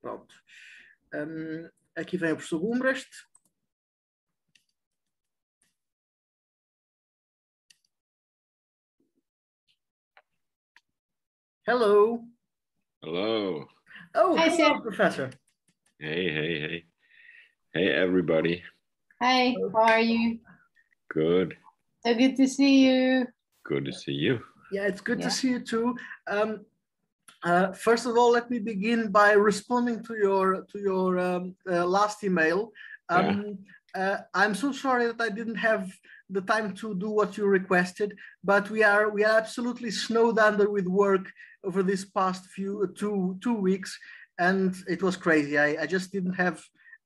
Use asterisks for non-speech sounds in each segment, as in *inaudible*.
Pronto. Um, aqui vem o professor Gumbrecht. Hello. Hello. Oh, Hi, hello, Sir. Professor. Hey, hey, hey. Hey, everybody. Hi, how are you? Good. So good to see you. Good to see you. Yeah, it's good Yeah. to see you too. Um, uh, first of all, let me begin by responding to your to your um, uh, last email. Um, uh, I'm so sorry that I didn't have the time to do what you requested, but we are we are absolutely snowed under with work over this past few two two weeks, and it was crazy. I, I just didn't have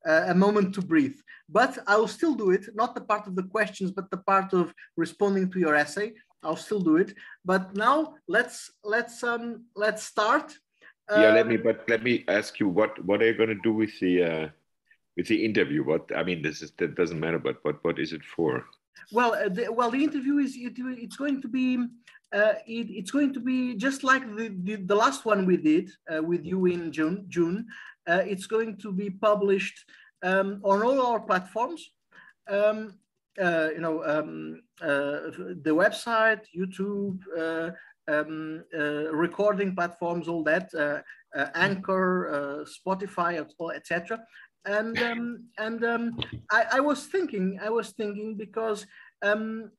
uh, a moment to breathe. But I will still do it, not the part of the questions, but the part of responding to your essay. I'll still do it. But now let's let's um let's start. yeah, let me Um, but let me ask you what what are you gonna do with the uh with the interview? What I mean this is that doesn't matter, but what what is it for? Well, uh, the, well, the interview is it, it's going to be uh, it, it's going to be just like the, the, the last one we did uh, with you in June. June, uh, it's going to be published um, on all our platforms. Um, uh, you know, um, uh, the website, YouTube, uh, um, recording platforms, all that, Anchor, Spotify, etc. And um, and um, I, I was thinking, I was thinking because um,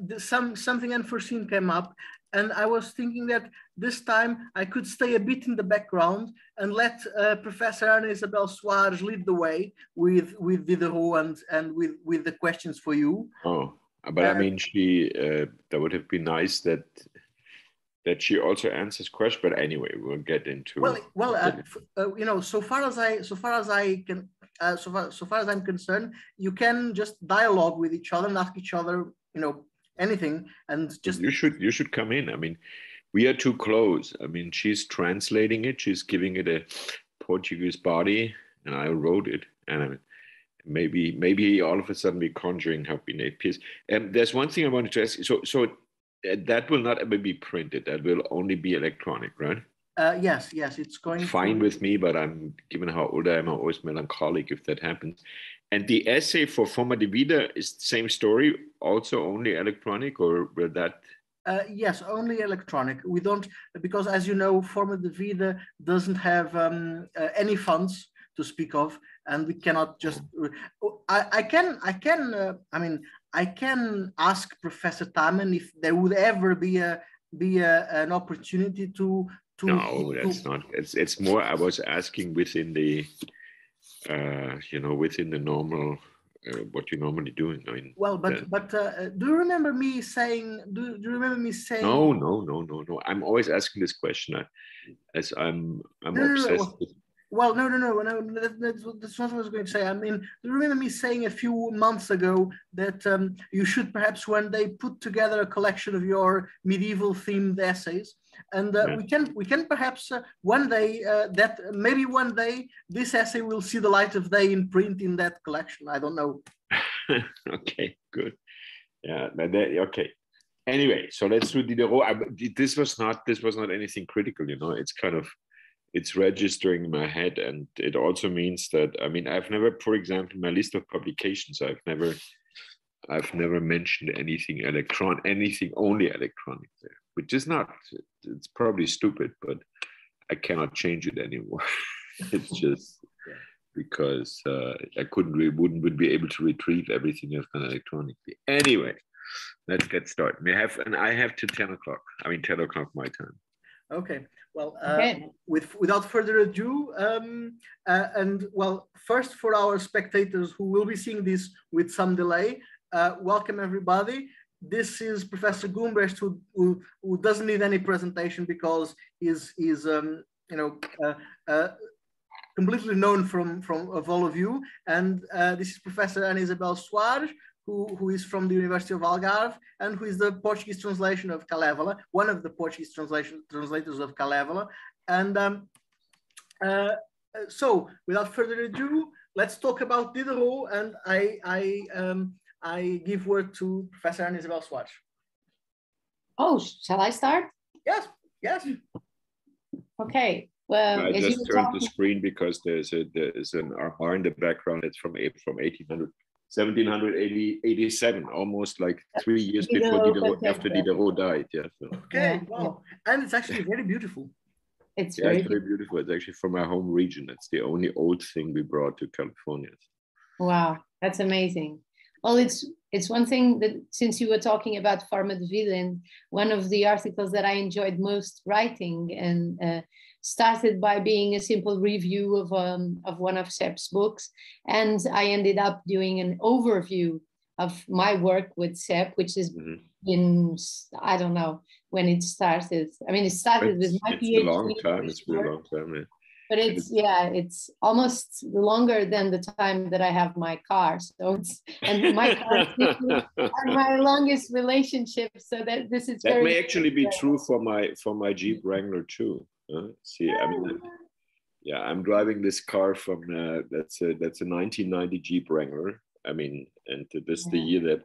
the, some something unforeseen came up, and I was thinking that this time I could stay a bit in the background and let uh, Professor Ana Isabel Soares lead the way with with Diderot and and with with the questions for you. Oh, but I mean she uh that would have been nice that that she also answers questions, but anyway, we'll get into Well, well, uh, f- uh, you know, so far as I so far as I can. Uh, so far, so far as I'm concerned, you can just dialogue with each other and ask each other, you know, anything, and just you should you should come in. I mean, we are too close. I mean, she's translating it. She's giving it a Portuguese body, and I wrote it. And I mean, maybe maybe all of a sudden we're conjuring have been a piece. And there's one thing I wanted to ask. you. So so uh, that will not ever be printed. That will only be electronic, right? uh, yes, yes, it's going Fine to, with me, but I'm given how old I am, I'm always melancholic if that happens. And the essay for Forma de Vida is the same story, also only electronic, or will that Uh, yes, only electronic. We don't because, as you know, Forma de Vida doesn't have um, uh, any funds to speak of, and we cannot just. I, I can, I can. Uh, I mean, I can ask Professor Taman if there would ever be a be a, an opportunity to to. No, to- that's not. It's it's more. I was asking within the, uh, you know, within the normal, uh, what you're normally doing. I mean, Well, but but uh, do you remember me saying? Do, do you remember me saying? no, no, no, no, no. I'm always asking this question, I, as I'm I'm No, no, no, obsessed well- with. Well, no, no, no, no. That, that's, what- that's not what I was going to say. I mean, do you remember me saying a few months ago that um, you should perhaps one day put together a collection of your medieval themed essays, and uh, Yeah. we can we can perhaps uh, one day uh, that maybe one day this essay will see the light of day in print in that collection. I don't know. *laughs* okay, good. Yeah, that, okay. Anyway, so let's do Diderot. I, this was not this was not anything critical, you know. It's kind of it's registering in my head, and it also means that I mean I've never, for example, in my list of publications, I've never I've never mentioned anything electron, anything only electronic there, which is not. It's probably stupid, but I cannot change it anymore. *laughs* it's *laughs* just because uh, I couldn't, re- wouldn't, be able to retrieve everything I've done electronically. Anyway, let's get started. We have, and I have to ten o'clock. I mean, ten o'clock my time. Okay. Well, uh, Okay. with without further ado, um, uh, and well, first for our spectators who will be seeing this with some delay, uh, welcome everybody. This is Professor Gumbrecht, who, who, who doesn't need any presentation because he's, he's um, you know, uh, uh, completely known from, from of all of you. And uh, this is Professor Ana Isabel Soares, who, who is from the University of Algarve and who is the Portuguese translation of Kalevala, one of the Portuguese translation translators of Kalevala. And um, uh, so, without further ado, let's talk about Diderot. And I, I, um, I give word to Professor Ana Isabel Soares. Oh, shall I start? Yes, yes. Okay. Well, I just you were turned the screen because there's a there's an R in the background. It's from eight from 1800, 1787, almost like three years before Diderot Diderot, after contemporary. Diderot died. Yeah, so, Okay, Yeah, wow. And it's actually very beautiful. it's yeah, very it's very beautiful. It's actually from my home region. It's the only old thing we brought to California. Wow, that's amazing. Well, it's it's one thing that since you were talking about Forma de Vida, and one of the articles that I enjoyed most writing and uh, started by being a simple review of um, of one of Sepp's books, and I ended up doing an overview of my work with Sepp, which has Mhm. been I don't know when it started. I mean, it started with It's, my it's PhD. a long time. It's been a long time. But it's yeah it's almost longer than the time that i have my car so it's and my car literally *laughs* my longest relationship so that this is that very may actually be true for my for my Jeep Wrangler too. huh? see, I mean, yeah, I'm driving this car from uh, that's a that's a 1990 Jeep Wrangler. I mean, and this is the year that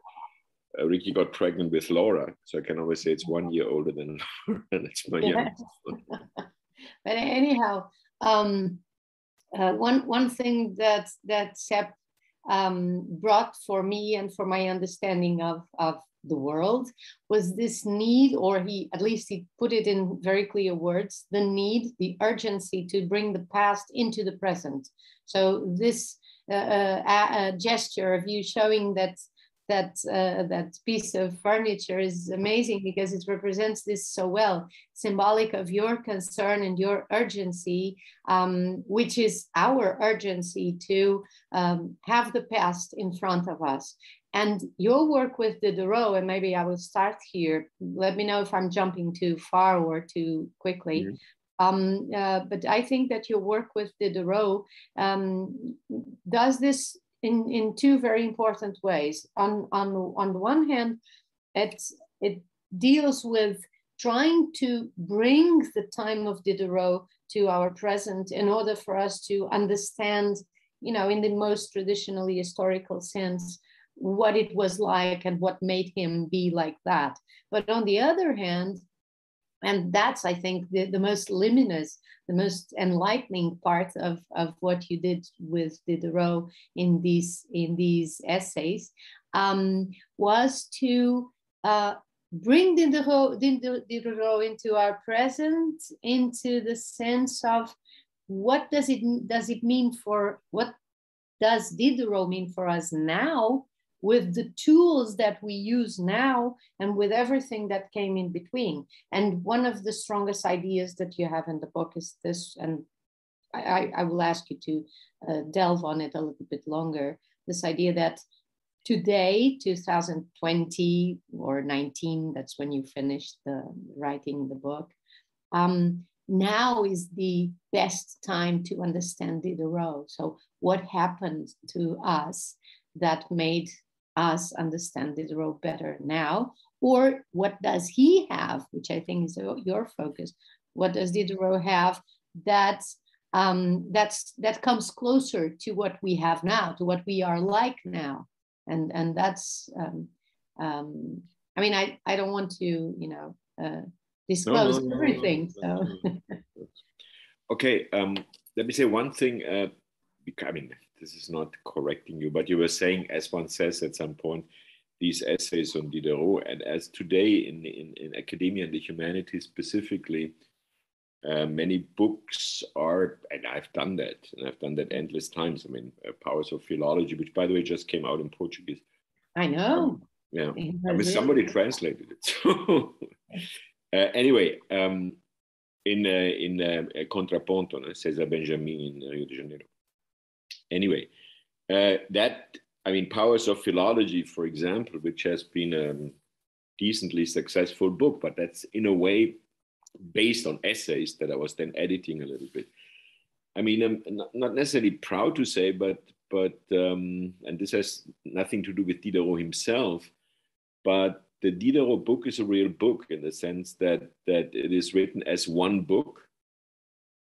uh, Ricky got pregnant with Laura, so I can always say it's one year older than *laughs* Laura, and it's my Yeah. youngest. *laughs* but anyhow um uh, one one thing that that Sepp um, brought for me and for my understanding of of the world was this need, or he at least he put it in very clear words, the need, the urgency to bring the past into the present. So this uh, uh, gesture of you showing that that uh, that piece of furniture is amazing because it represents this so well, symbolic of your concern and your urgency, um, which is our urgency to um, have the past in front of us. And your work with Diderot, and maybe I will start here. Let me know if I'm jumping too far or too quickly. Mhm. Um, uh, but I think that your work with Diderot um, does this in, in two very important ways. On, on, on the one hand, it, it deals with trying to bring the time of Diderot to our present in order for us to understand, you know, in the most traditionally historical sense, what it was like and what made him be like that. But on the other hand, and that's i think the, the most luminous the most enlightening part of, of what you did with diderot in these in these essays um, was to uh, bring diderot, Dider- diderot into our present into the sense of what does it does it mean for what does diderot mean for us now with the tools that we use now and with everything that came in between. And one of the strongest ideas that you have in the book is this, and I, I will ask you to uh, delve on it a little bit longer. This idea that today, 2020 or 19, that's when you finished the writing the book. Um, now is the best time to understand Diderot. So, what happened to us that made us understand Diderot better now? Or what does he have, which I think is your focus? What does Diderot have that um, that's that comes closer to what we have now, to what we are like now? And and that's um, um, I mean I I don't want to you know uh, disclose no, no, everything. no, so. okay, um, let me say one thing. Uh, I mean, this is not correcting you, but you were saying, as one says at some point, these essays on Diderot, and as today in, in, in academia and the humanities specifically, uh, many books are, and I've done that, and I've done that endless times. I mean, uh, Powers of Philology, which by the way just came out in Portuguese. I know. Um, yeah, I mean, somebody translated it. *laughs* So, uh, anyway, um, in uh, in uh, Contraponto? Cesar Benjamin in Rio de Janeiro. Anyway, uh, that I mean, Powers of Philology, for example, which has been a decently successful book, but that's in a way based on essays that I was then editing a little bit. I mean, I'm not- necessarily proud to say, but but um, and this has nothing to do with Diderot himself, but the Diderot book is a real book in the sense that that it is written as one book,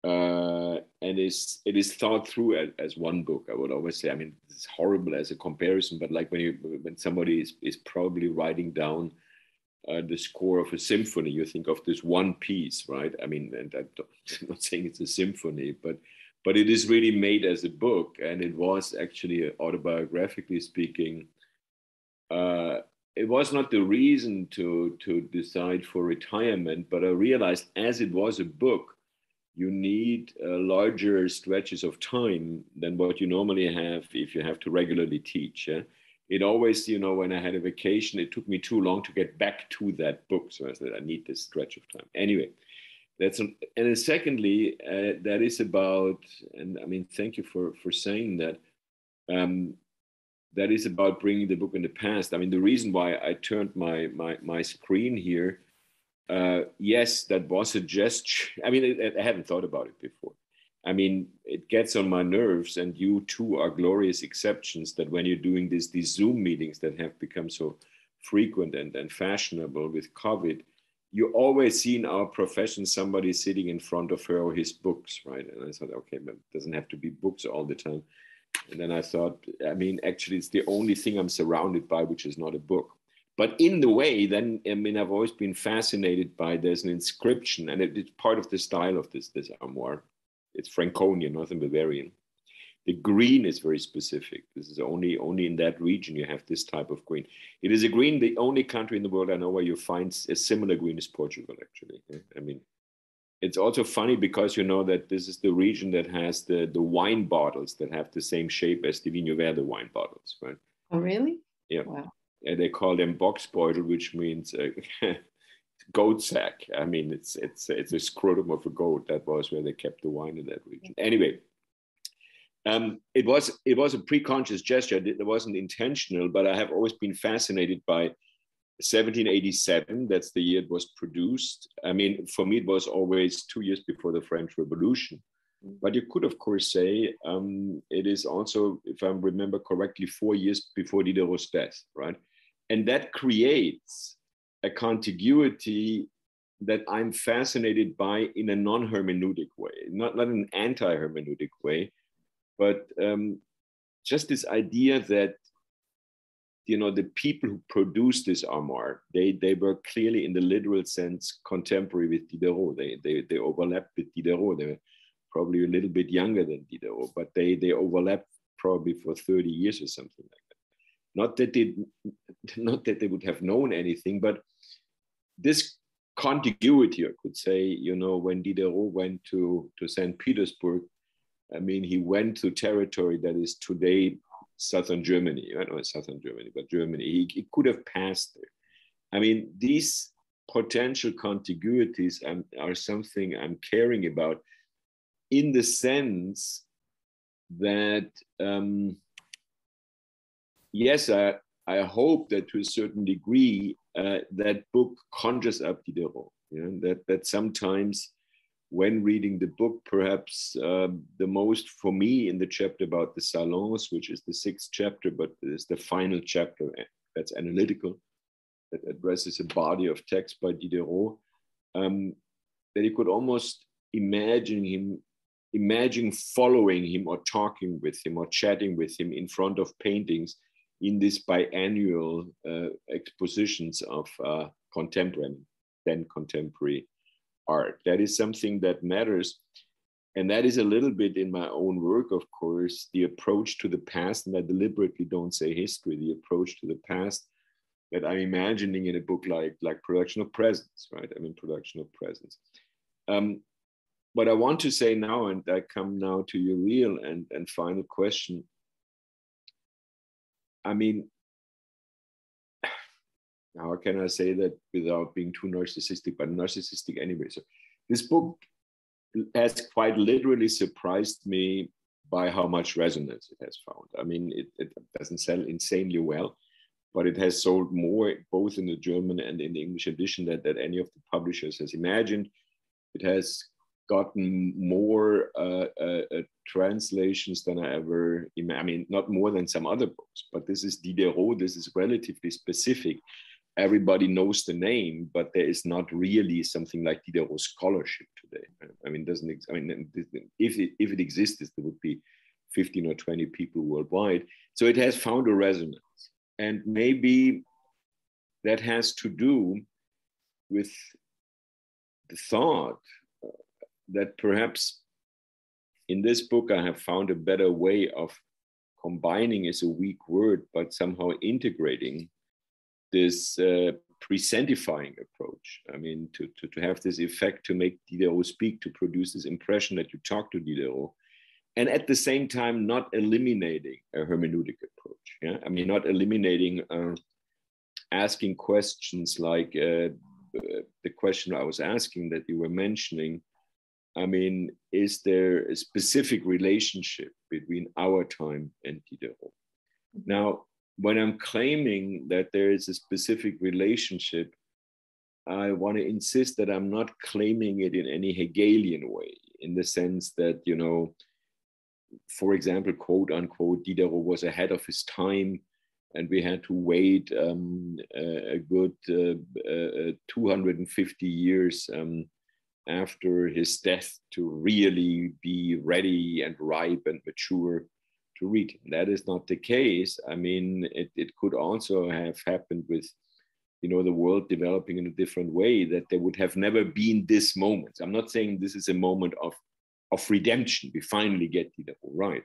uh, and is it is thought through as, as one book. I would always say. I mean, it's horrible as a comparison, but like when you when somebody is, is probably writing down uh, the score of a symphony, you think of this one piece, right? I mean, and *laughs* I'm not saying it's a symphony, but but it is really made as a book, and it was actually autobiographically speaking. Uh, it was not the reason to to decide for retirement, but I realized as it was a book, you need uh, larger stretches of time than what you normally have if you have to regularly teach. Yeah? It always, you know, when I had a vacation, it took me too long to get back to that book. So I said, I need this stretch of time. Anyway, that's an, and then secondly, uh, that is about, and I mean, thank you for for saying that. Um, that is about bringing the book in the past. I mean, the reason why I turned my my my screen here uh, yes, that was a gesture. I mean, I, I haven't thought about it before. I mean, it gets on my nerves, and you too are glorious exceptions that when you're doing this, these Zoom meetings that have become so frequent and, and fashionable with COVID, you always see in our profession somebody sitting in front of her or his books, right? And I thought, okay, but it doesn't have to be books all the time. And then I thought, I mean, actually, it's the only thing I'm surrounded by which is not a book. But in the way, then I mean, I've always been fascinated by there's an inscription, and it, it's part of the style of this this armoire. It's Franconian, Northern Bavarian. The green is very specific. This is only only in that region you have this type of green. It is a green. The only country in the world I know where you find a similar green is Portugal. Actually, I mean, it's also funny because you know that this is the region that has the the wine bottles that have the same shape as the Vinho Verde wine bottles, right? Oh, really? Yeah. Wow and they call them box Bocksbeutel, which means uh, *laughs* goat sack. I mean, it's it's it's a scrotum of a goat. That was where they kept the wine in that region. Anyway, um, it was it was a pre-conscious gesture. It wasn't intentional, but I have always been fascinated by 1787. That's the year it was produced. I mean, for me, it was always two years before the French Revolution. But you could, of course, say um, it is also, if I remember correctly, four years before Diderot's death, right? And that creates a contiguity that I'm fascinated by in a non hermeneutic way, not, not an anti hermeneutic way, but um, just this idea that you know the people who produced this armoire they they were clearly in the literal sense contemporary with diderot. They they, they overlapped with diderot. They were probably a little bit younger than diderot but they they overlapped probably for 30 years or something like that. Not that they, *laughs* not that they would have known anything, but this contiguity, I could say, you know, when Diderot went to, to St. Petersburg, I mean, he went to territory that is today southern Germany, I don't know southern Germany, but Germany. He, he could have passed there. I mean, these potential contiguities are something I'm caring about in the sense that um, yes, I, I hope that to a certain degree uh, that book conjures up Diderot. That that sometimes when reading the book, perhaps uh, the most for me in the chapter about the salons, which is the sixth chapter, but it's the final chapter eh, that's analytical, that addresses a body of text by Diderot, um, that you could almost imagine him, imagine following him or talking with him or chatting with him in front of paintings in these biannual uh, expositions of uh, contemporary, then contemporary art. That is something that matters. And that is a little bit in my own work, of course, the approach to the past. And I deliberately don't say history, the approach to the past that I'm imagining in a book like, like Production of Presence, right? I mean, Production of Presence. Um, what I want to say now, and I come now to your real and, and final question I mean, *sighs* how can I say that without being too narcissistic, but narcissistic anyway? So, this book has quite literally surprised me by how much resonance it has found. I mean, it, it doesn't sell insanely well, but it has sold more both in the German and in the English edition that, that any of the publishers has imagined. It has gotten more uh, uh, uh, translations than I ever, I mean, not more than some other books, but this is Diderot, this is relatively specific. Everybody knows the name, but there is not really something like Diderot scholarship today. I mean, doesn't, I mean, if it, if it existed, there would be 15 or 20 people worldwide. So it has found a resonance. And maybe that has to do with the thought that perhaps in this book I have found a better way of combining is a weak word, but somehow integrating this uh, presentifying approach. I mean, to, to, to have this effect to make Diderot speak, to produce this impression that you talk to Diderot, and at the same time not eliminating a hermeneutic approach. Yeah, I mean, not eliminating uh, asking questions like uh, uh the question I was asking that you were mentioning I mean, is there a specific relationship between our time and Diderot? Now, when I'm claiming that there is a specific relationship, I want to insist that I'm not claiming it in any Hegelian way, in the sense that, you know, for example, quote unquote, Diderot was ahead of his time and we had to wait um, a, good uh, uh, 250 years um, after his death to really be ready and ripe and mature to read. That is not the case. I mean, it, it could also have happened with, you know, the world developing in a different way, that there would have never been this moment. I'm not saying this is a moment of, of redemption. We finally get it all right.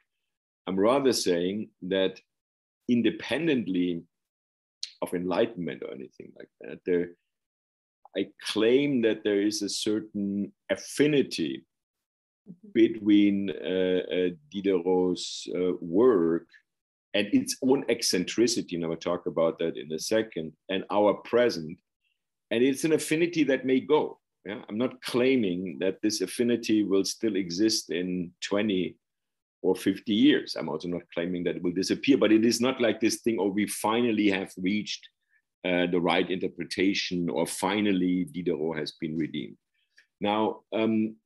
I'm rather saying that independently of enlightenment or anything like that, there, I claim that there is a certain affinity mm-hmm. between uh, uh, Diderot's uh, work and its own eccentricity, and I will talk about that in a second, and our present. And it's an affinity that may go. Yeah? I'm not claiming that this affinity will still exist in 20 or 50 years. I'm also not claiming that it will disappear, but it is not like this thing, or oh, we finally have reached uh, the right interpretation, or finally Diderot has been redeemed. Now, um,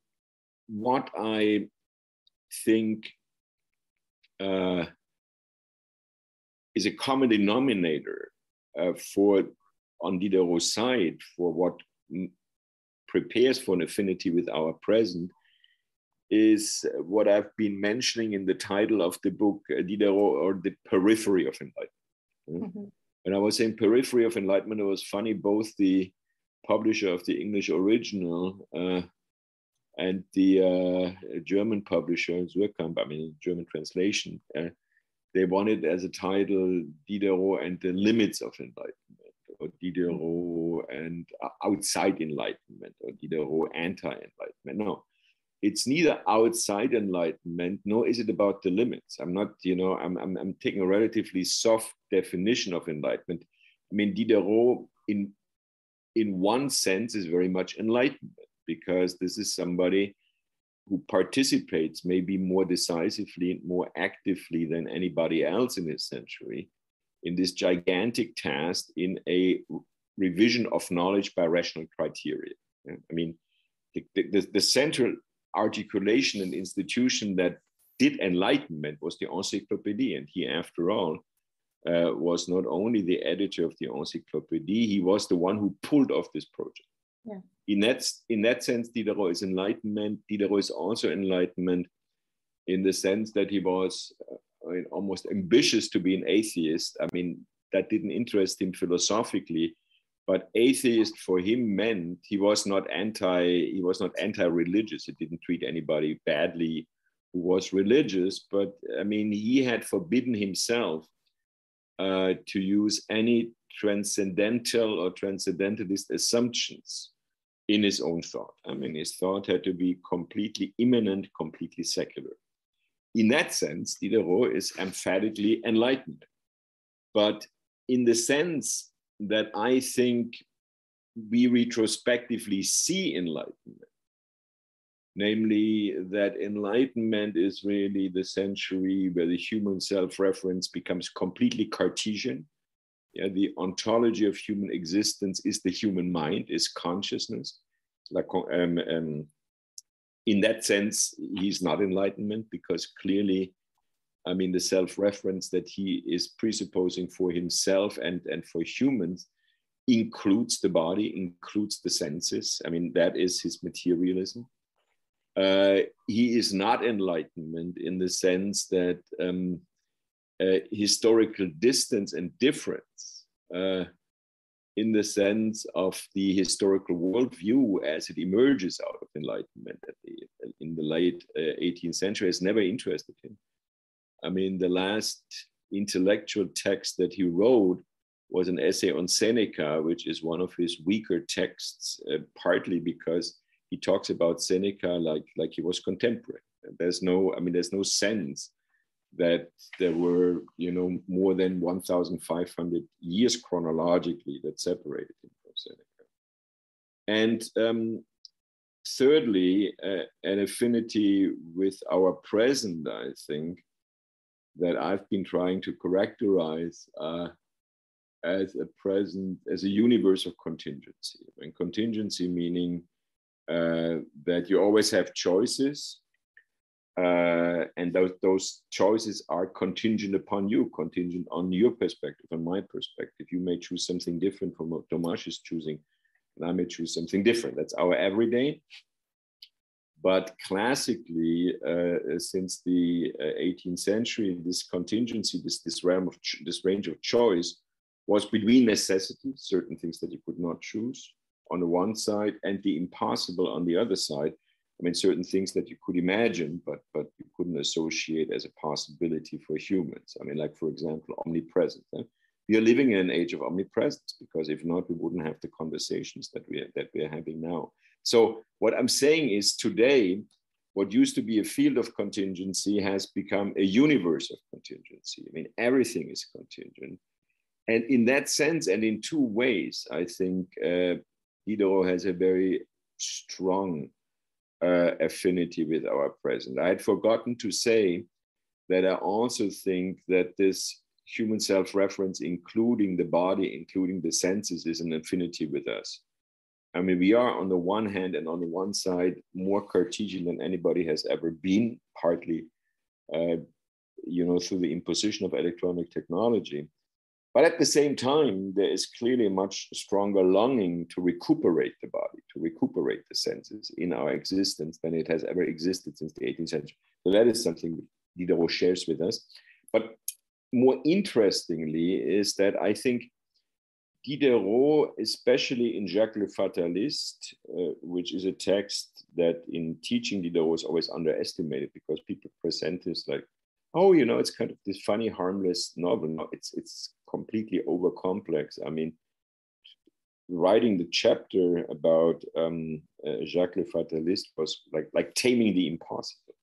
what I think uh, is a common denominator uh, for on Diderot's side for what prepares for an affinity with our present is what I've been mentioning in the title of the book, uh, Diderot or the periphery of enlightenment. Mm -hmm. When I was saying periphery of enlightenment, it was funny. Both the publisher of the English original uh, and the uh, German publisher, Suhrkamp, I mean, German translation, uh, they wanted as a title Diderot and the limits of enlightenment, or Diderot and outside enlightenment, or Diderot anti enlightenment. No, it's neither outside enlightenment nor is it about the limits. I'm not, you know, I'm, I'm, I'm taking a relatively soft definition of enlightenment. I mean, Diderot, in, in one sense, is very much enlightenment because this is somebody who participates maybe more decisively, and more actively than anybody else in his century in this gigantic task in a revision of knowledge by rational criteria. I mean, the, the, the central articulation and institution that did enlightenment was the encyclopedia. And he, after all, uh, was not only the editor of the encyclopedia, he was the one who pulled off this project. Yeah. In, that, in that sense, Diderot is enlightenment. Diderot is also enlightenment in the sense that he was uh, almost ambitious to be an atheist. I mean, that didn't interest him philosophically, but atheist for him meant he was not anti he was not anti-religious. He didn't treat anybody badly who was religious but i mean he had forbidden himself uh, to use any transcendental or transcendentalist assumptions in his own thought. I mean his thought had to be completely immanent completely secular. In that sense diderot is emphatically enlightened. But in the sense that I think we retrospectively see enlightenment. Namely, that enlightenment is really the century where the human self reference becomes completely Cartesian. Yeah, the ontology of human existence is the human mind, is consciousness. Like, um, um, in that sense, he's not enlightenment because clearly I mean, the self reference that he is presupposing for himself and, and for humans includes the body, includes the senses. I mean, that is his materialism. Uh, he is not enlightenment in the sense that um, uh, historical distance and difference uh, in the sense of the historical worldview as it emerges out of Enlightenment the, in the late uh, 18th century has never interested him. I mean, the last intellectual text that he wrote was an essay on Seneca, which is one of his weaker texts, uh, partly because he talks about Seneca like, like he was contemporary. There's no, I mean, there's no sense that there were, you know, more than 1,500 years chronologically that separated him from Seneca. And um, thirdly, uh, an affinity with our present, I think, that I've been trying to characterize uh, as a present, as a universe of contingency. And contingency meaning uh, that you always have choices uh, and those, those choices are contingent upon you, contingent on your perspective, on my perspective. You may choose something different from what Tomasz is choosing, and I may choose something different. That's our everyday. But classically, uh, since the uh, 18th century, this contingency, this, this realm of this range of choice, was between necessity, certain things that you could not choose on the one side, and the impossible on the other side, I mean, certain things that you could imagine, but but you couldn't associate as a possibility for humans. I mean, like for example, omnipresence. Eh? We are living in an age of omnipresence because if not, we wouldn't have the conversations that we are, that we are having now. So what I'm saying is today, what used to be a field of contingency has become a universe of contingency. I mean, everything is contingent. And in that sense, and in two ways, I think uh, Diderot has a very strong uh, affinity with our present. I had forgotten to say that I also think that this human self reference, including the body, including the senses, is an affinity with us. I mean, we are on the one hand and on the one side more Cartesian than anybody has ever been, partly, uh, you know, through the imposition of electronic technology. But at the same time, there is clearly a much stronger longing to recuperate the body, to recuperate the senses in our existence than it has ever existed since the 18th century. So that is something Diderot shares with us. But more interestingly is that I think Diderot, especially in Jacques le Fataliste, uh, which is a text that in teaching Diderot is always underestimated because people present this like, oh, you know, it's kind of this funny, harmless novel. No, it's it's completely over complex. I mean, writing the chapter about um, uh, Jacques Le Fataliste was like, like taming the impossible.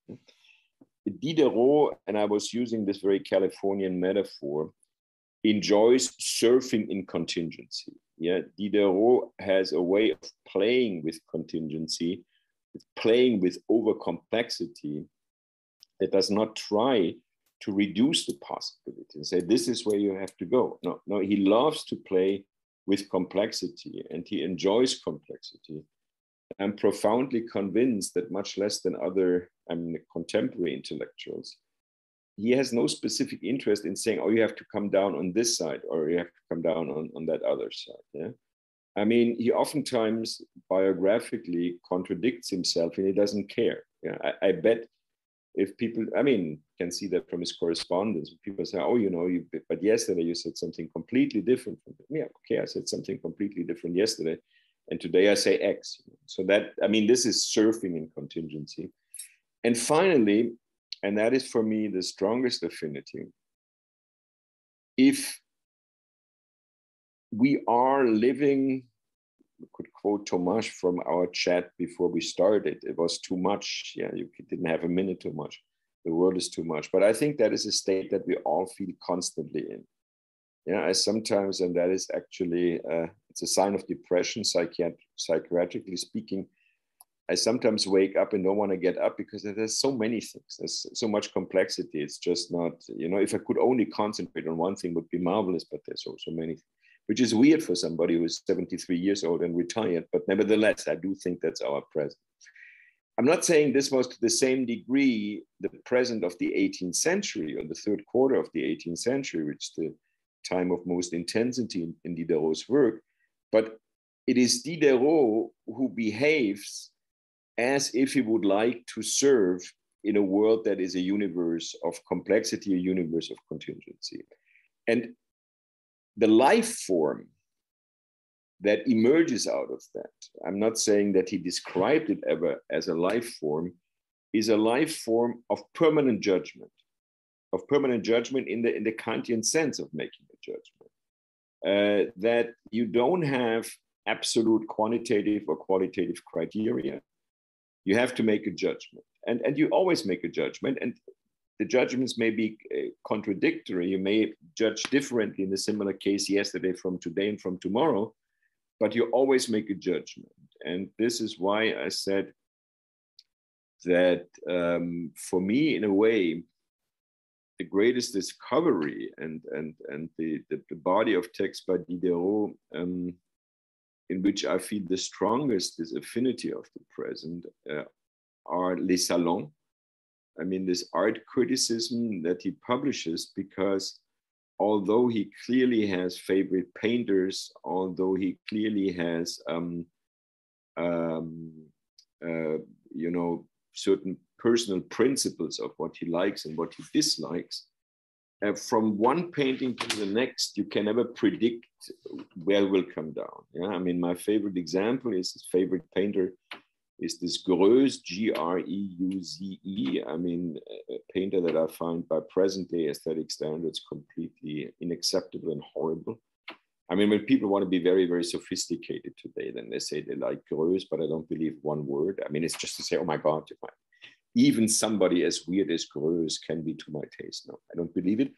Diderot, and I was using this very Californian metaphor, enjoys surfing in contingency. Yeah, Diderot has a way of playing with contingency, playing with over complexity that does not try to reduce the possibility and say this is where you have to go. No, no, he loves to play with complexity and he enjoys complexity. I'm profoundly convinced that much less than other I mean, contemporary intellectuals, he has no specific interest in saying, oh, you have to come down on this side or you have to come down on, on that other side. Yeah. I mean, he oftentimes biographically contradicts himself and he doesn't care. Yeah, I, I bet if people, I mean, can see that from his correspondence. People say, "Oh, you know, you, but yesterday you said something completely different." From yeah, okay, I said something completely different yesterday, and today I say X. So that, I mean, this is surfing in contingency. And finally, and that is for me the strongest affinity. If we are living could quote Tomasz from our chat before we started. It was too much. Yeah, you didn't have a minute too much. The world is too much. But I think that is a state that we all feel constantly in. Yeah, I sometimes, and that is actually uh, it's a sign of depression, psychiat- psychiatrically speaking. I sometimes wake up and don't want to get up because there's so many things. There's so much complexity. It's just not, you know, if I could only concentrate on one thing would be marvelous, but there's so, many which is weird for somebody who's 73 years old and retired. But nevertheless, I do think that's our present. I'm not saying this was to the same degree the present of the 18th century or the third quarter of the 18th century, which the time of most intensity in, in Diderot's work, but it is Diderot who behaves as if he would like to serve in a world that is a universe of complexity, a universe of contingency. And the life form that emerges out of that. I'm not saying that he described it ever as a life form, is a life form of permanent judgment, of permanent judgment in the, in the Kantian sense of making a judgment. Uh, that you don't have absolute quantitative or qualitative criteria. You have to make a judgment. And, and you always make a judgment. And the judgments may be uh, contradictory. You may judge differently in a similar case yesterday from today and from tomorrow, but you always make a judgment. And this is why I said that um, for me, in a way, the greatest discovery and, and, and the, the, the body of text by Diderot, um, in which I feel the strongest this affinity of the present, uh, are Les Salons. I mean, this art criticism that he publishes, because although he clearly has favorite painters, although he clearly has, um, um, uh, you know, certain personal principles of what he likes and what he dislikes. Uh, from one painting to the next, you can never predict where will come down. Yeah, I mean, my favorite example is favorite painter is this Greuze, G-R-E-U-Z-E. I mean, a painter that I find by present day aesthetic standards completely unacceptable and horrible. I mean, when people want to be very, very sophisticated today, then they say they like Greuze, but I don't believe one word. I mean, it's just to say, oh my God, even somebody as weird as Greuze can be to my taste. No, I don't believe it.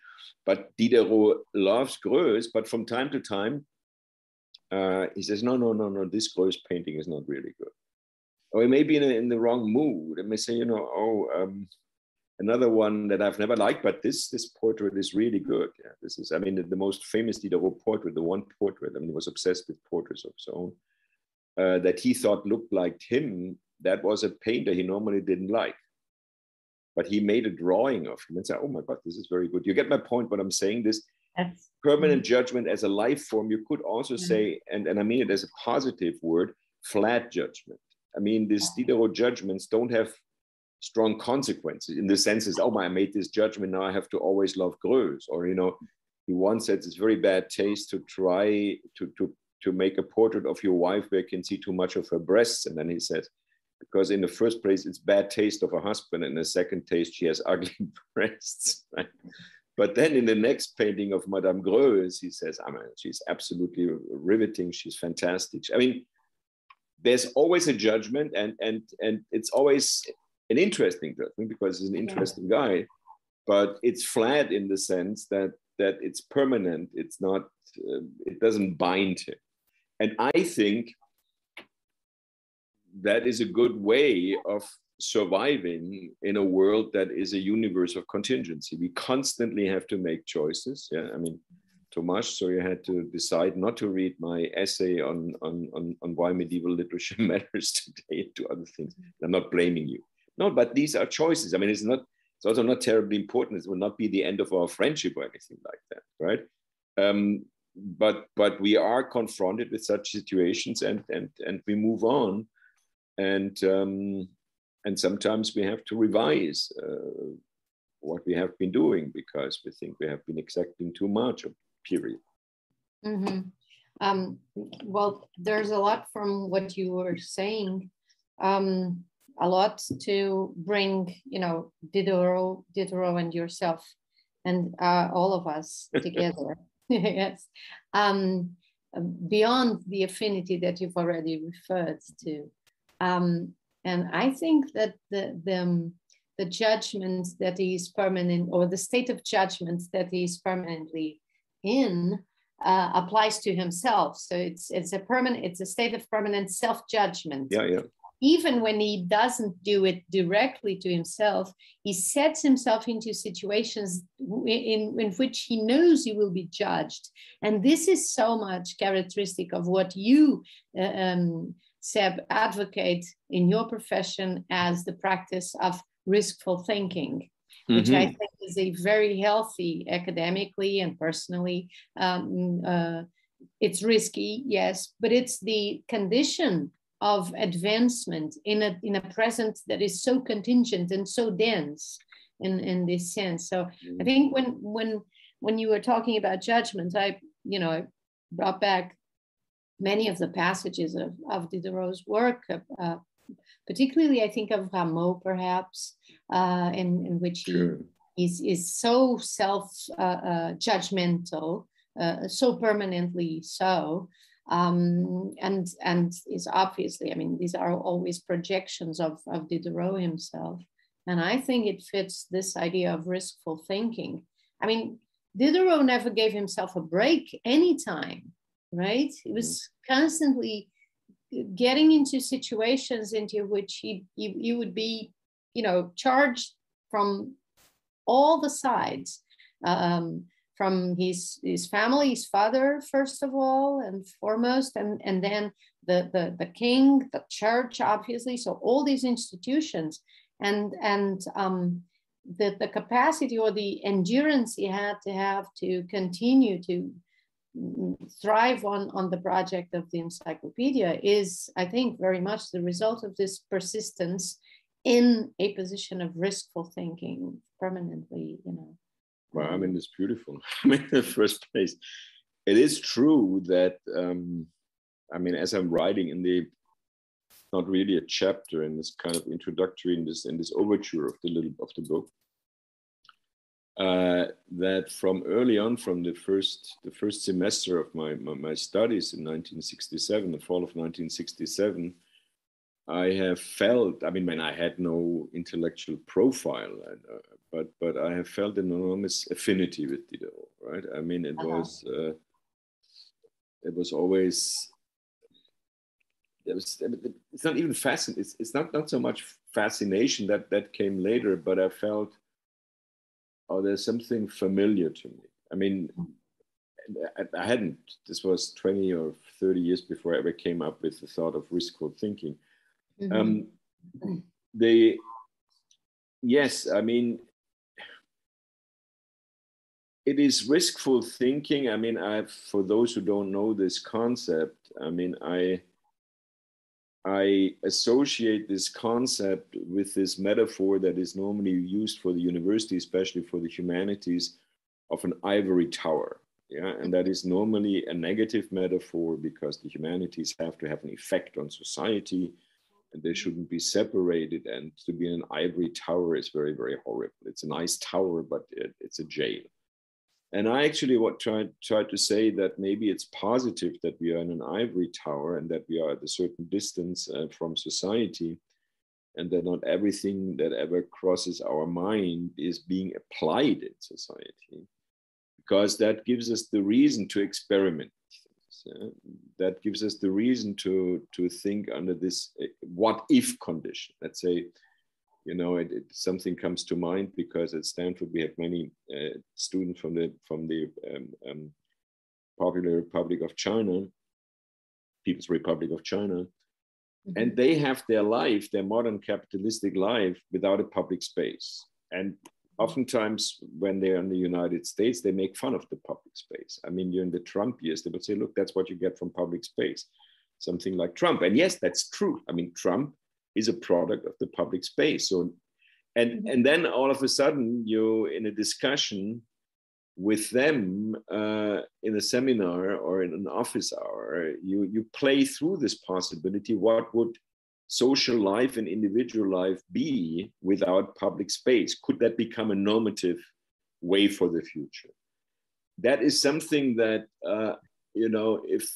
But Diderot loves Greuze, but from time to time, uh, he says, no, no, no, no, this Greuze painting is not really good. Or he may be in, a, in the wrong mood. It may say, you know, oh, um, another one that I've never liked, but this this portrait is really good. Yeah, this is, I mean, the, the most famous Diderot portrait, the one portrait. I mean, he was obsessed with portraits of his own uh, that he thought looked like him. That was a painter he normally didn't like, but he made a drawing of him and said, "Oh my God, this is very good." You get my point. What I'm saying this. That's, permanent mm-hmm. judgment as a life form you could also mm-hmm. say and, and i mean it as a positive word flat judgment i mean these diderot judgments don't have strong consequences in the sense is, oh, my, I made this judgment. Now I have to always love Greuze. Or, you know, he once said it's very bad taste to try to, to, to make a portrait of your wife where you can see too much of her breasts. And then he said, because in the first place, it's bad taste of a husband. And the second taste, she has *laughs* ugly breasts. Right? But then in the next painting of Madame Greuze, he says, I mean, she's absolutely riveting. She's fantastic. I mean, there's always a judgment and, and, and it's always an interesting judgment because he's an interesting yeah. guy, but it's flat in the sense that that it's permanent. It's not. Uh, it doesn't bind him, and I think that is a good way of surviving in a world that is a universe of contingency. We constantly have to make choices. Yeah, I mean. Tomas, so you had to decide not to read my essay on, on, on, on why medieval literature *laughs* matters today to other things. I'm not blaming you. No, but these are choices. I mean, it's not. It's also not terribly important. It will not be the end of our friendship or anything like that, right? Um, but but we are confronted with such situations, and and and we move on, and um, and sometimes we have to revise uh, what we have been doing because we think we have been exacting too much. Period. Mm-hmm. Um, well, there's a lot from what you were saying. Um, a lot to bring, you know, Diderot, Diderot and yourself and uh, all of us *laughs* together. *laughs* yes. Um, beyond the affinity that you've already referred to. Um, and I think that the, the, um, the judgment that is permanent or the state of judgment that he is permanently in uh, applies to himself. So it's it's a permanent, it's a state of permanent self-judgment. Yeah, yeah even when he doesn't do it directly to himself, he sets himself into situations in, in which he knows he will be judged. And this is so much characteristic of what you, uh, um, Sepp, advocate in your profession as the practice of riskful thinking. Which mm-hmm. I think is a very healthy academically and personally. Um, uh, it's risky, yes, but it's the condition of advancement in a, in a present that is so contingent and so dense in, in this sense. So I mm. think when when when you were talking about judgment, I you know brought back many of the passages of, of Diderot's work, uh, particularly I think of Rameau perhaps, uh, in, in which he sure. is, is so self-judgmental, uh, uh, so permanently so, um, and and is obviously, I mean, these are always projections of, of Diderot himself. And I think it fits this idea of riskful thinking. I mean, Diderot never gave himself a break anytime, right? He was constantly getting into situations into which he, he, he would be, you know, charged from all the sides. Um, from his his family, his father first of all and foremost, and and then the the the king, the church, obviously. So all these institutions, and and um, the the capacity or the endurance he had to have to continue to thrive on on the project of the encyclopedia is, I think, very much the result of this persistence in a position of riskful thinking permanently. You know. Well, I mean, it's beautiful. *laughs* I mean, in the first place, it is true that, um, I mean, as I'm writing in the, not really a chapter in this kind of introductory in this in this overture of the little of the book, uh, that from early on, from the first the first semester of my, my, my studies in 1967, the fall of 1967, I have felt. I mean, when I had no intellectual profile, uh, but but I have felt an enormous affinity with Diderot. Right? I mean, it uh-huh. was uh, it was always. It was, it's not even fascinating. It's, it's not, not so much fascination that that came later, but I felt, oh, there's something familiar to me. I mean, I, I hadn't. This was 20 or 30 years before I ever came up with the thought of riskful thinking. Mm-hmm. Um, they, yes, I mean, it is riskful thinking. I mean, I for those who don't know this concept, I mean, I I associate this concept with this metaphor that is normally used for the university, especially for the humanities, of an ivory tower. Yeah, and that is normally a negative metaphor because the humanities have to have an effect on society and they shouldn't be separated. And to be in an ivory tower is very, very horrible. It's a nice tower, but it, it's a jail. And I actually what tried tried to say that maybe it's positive that we are in an ivory tower and that we are at a certain distance uh, from society, and that not everything that ever crosses our mind is being applied in society, because that gives us the reason to experiment. That gives us the reason to to think under this uh, what if condition. Let's say you know, it, it, something comes to mind because at Stanford we have many uh, students from the from the um, um, Popular Republic of China, People's Republic of China, mm-hmm. and they have their life, their modern capitalistic life, without a public space. And oftentimes, when they're in the United States, they make fun of the public space. I mean, during the Trump years, they would say, "Look, that's what you get from public space." Something like Trump, and yes, that's true. I mean, Trump is a product of the public space. So, and mm-hmm. and then all of a sudden you're in a discussion with them uh, in a seminar or in an office hour, you you play through this possibility. What would social life and individual life be without public space? Could that become a normative way for the future? That is something that uh, you know if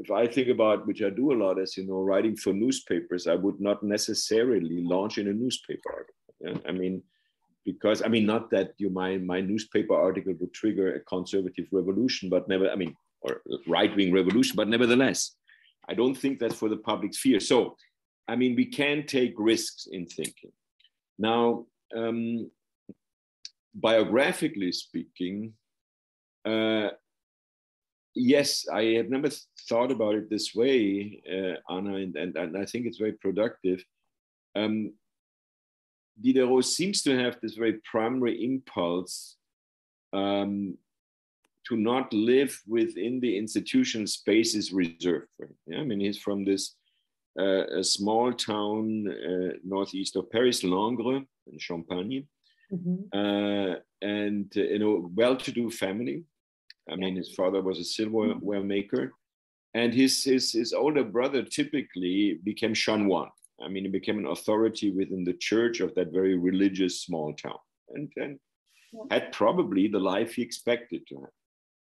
if I think about, which I do a lot, as you know, writing for newspapers, I would not necessarily launch in a newspaper article. Yeah? I mean, because I mean, not that you my my newspaper article would trigger a conservative revolution, but never, I mean, or right wing revolution, but nevertheless, I don't think that's for the public sphere. So, I mean, we can take risks in thinking. Now, um, biographically speaking, uh, yes, I have never thought about it this way, uh, Anna, and, and, and, I think it's very productive. Um, Diderot seems to have this very primary impulse um, to not live within the institutional spaces reserved for him. Yeah? I mean, he's from this uh, a small town uh, northeast of Paris, Langres, in Champagne, mm-hmm. Uh, and uh, in a well-to-do family. I mean, his father was a silverware maker. and his, his, his older brother typically became chanoine. I mean, he became an authority within the church of that very religious small town and, and had probably the life he expected to have.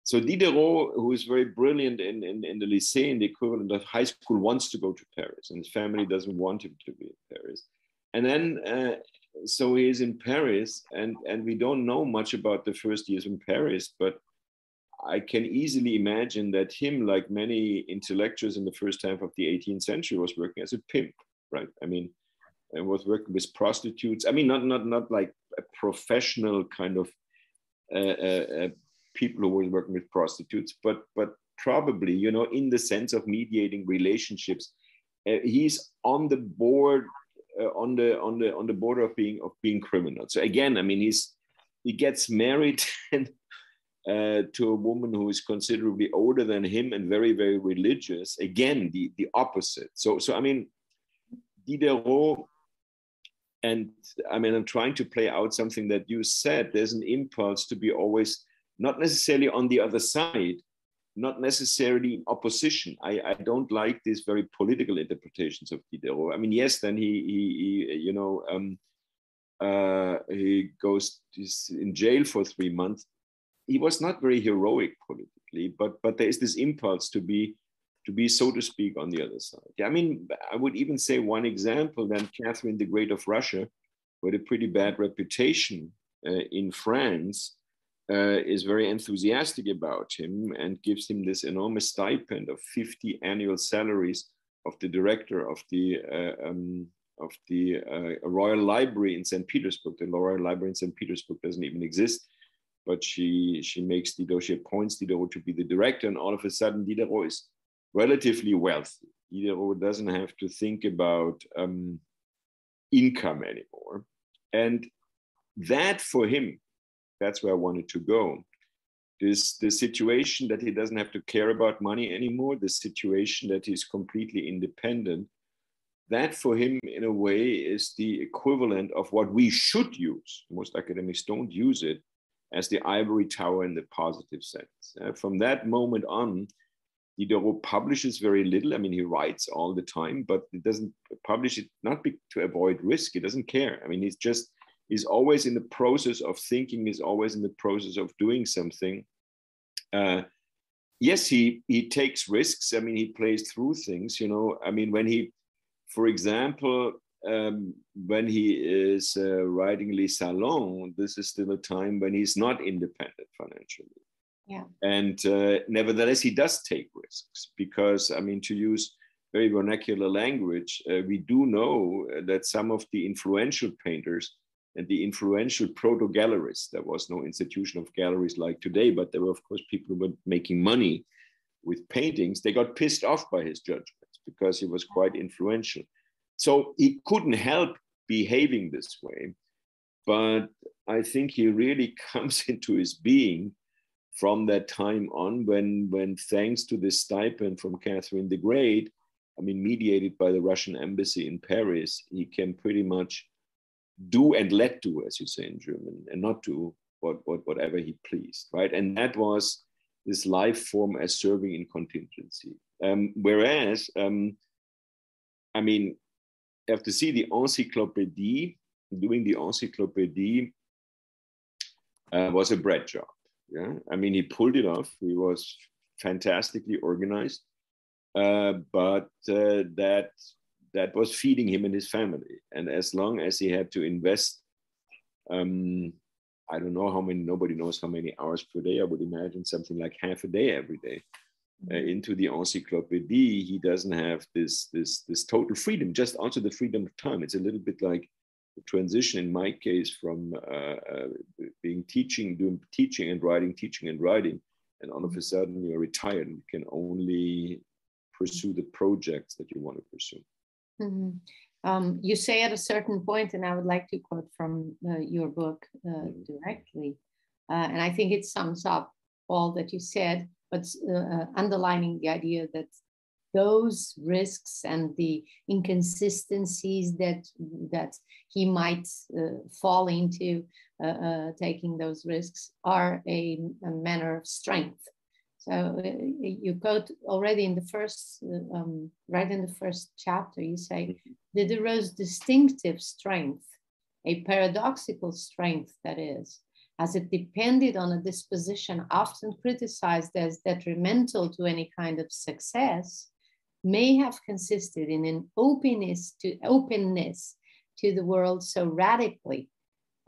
So Diderot, who is very brilliant in, in, in the lycée, in the equivalent of high school, wants to go to Paris, and his family doesn't want him to be in Paris. And then, uh, so he is in Paris, and, and we don't know much about the first years in Paris, but I can easily imagine that him, like many intellectuals in the first half of the 18th century, was working as a pimp, right? I mean, and was working with prostitutes. I mean, not not not like a professional kind of uh, uh, uh, people who were working with prostitutes, but but probably you know in the sense of mediating relationships. Uh, he's on the board uh, on the on the on the border of being of being criminal. So again, I mean, he's he gets married *laughs* and uh, to a woman who is considerably older than him and very, very religious. Again, the, the opposite. So, so I mean, Diderot, and I mean, I'm trying to play out something that you said. There's an impulse to be always not necessarily on the other side, not necessarily in opposition. I, I don't like these very political interpretations of Diderot. I mean, yes, then he, he, he you know, um, uh, he goes in jail for three months he was not very heroic politically, but but there is this impulse to be to be so to speak on the other side. I mean, I would even say one example. Then Catherine the Great of Russia, with a pretty bad reputation uh, in France, uh, is very enthusiastic about him and gives him this enormous stipend of 50 annual salaries of the director of the uh, um, of the uh, Royal Library in St. Petersburg. The Royal Library in St. Petersburg doesn't even exist but she she makes Diderot, she appoints Diderot to be the director, and all of a sudden Diderot is relatively wealthy. Diderot doesn't have to think about um, income anymore, and that for him, that's where I wanted to go. This the situation that he doesn't have to care about money anymore, the situation that he's completely independent. That for him, in a way, is the equivalent of what we should use. Most academics don't use it, as the ivory tower in the positive sense. Uh, from that moment on, Diderot publishes very little. I mean, he writes all the time, but he doesn't publish it not be, to avoid risk. He doesn't care. I mean, he's just he's always in the process of thinking. He's always in the process of doing something. Uh, yes, he he takes risks. I mean, he plays through things. You know, I mean, when he, for example, um, when he is uh, writing Les Salons, this is still a time when he's not independent financially. Yeah. And uh, nevertheless, he does take risks because, I mean, to use very vernacular language, uh, we do know that some of the influential painters and the influential proto galleries, there was no institution of galleries like today, but there were, of course, people who were making money with paintings. They got pissed off by his judgments because he was quite influential. So he couldn't help behaving this way. But I think he really *laughs* comes into his being from that time on when, when thanks to this stipend from Catherine the Great, I mean, mediated by the Russian embassy in Paris, he can pretty much do and let do, as you say in German, and not do what, what, whatever he pleased, right? And that was this life form as serving in contingency. Um, whereas, um, I mean, to see the encyclopédie. Doing the encyclopédie uh, was a bread job. Yeah, I mean, he pulled it off. He was fantastically organized, uh, but uh, that that was feeding him and his family. And as long as he had to invest, um, I don't know how many. Nobody knows how many hours per day. I would imagine something like half a day every day uh, into the encyclopédie, he doesn't have this, this, this total freedom, just also the freedom of time. It's a little bit like the transition in my case from uh, uh, being teaching, doing teaching and writing, teaching and writing, and all of a sudden you're retired and you can only pursue the projects that you want to pursue. Mm-hmm. Um, you say at a certain point, and I would like to quote from uh, your book uh, mm-hmm. directly, uh, and I think it sums up all that you said but uh, uh, underlining the idea that those risks and the inconsistencies that that he might uh, fall into uh, uh, taking those risks are a, a, manner of strength So uh, you quote already in the first, um, right in the first chapter, you say mm-hmm. Diderot's distinctive strength, a paradoxical strength that is, as it depended on a disposition often criticized as detrimental to any kind of success, may have consisted in an openness to openness to the world so radically,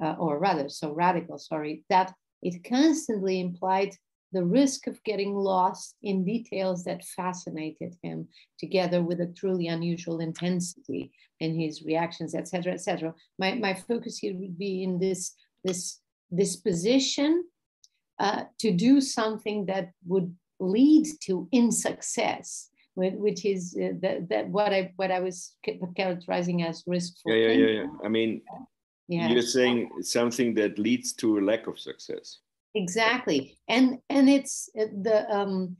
uh, or rather so radical, sorry, that it constantly implied the risk of getting lost in details that fascinated him, together with a truly unusual intensity in his reactions, etc., etc. My, my focus here would be in this, this disposition uh, to do something that would lead to insuccess, which is uh, that, that what I what I was characterizing as risk Yeah, yeah, yeah, yeah. I mean, yeah. you're saying something that leads to a lack of success exactly and and it's uh, the um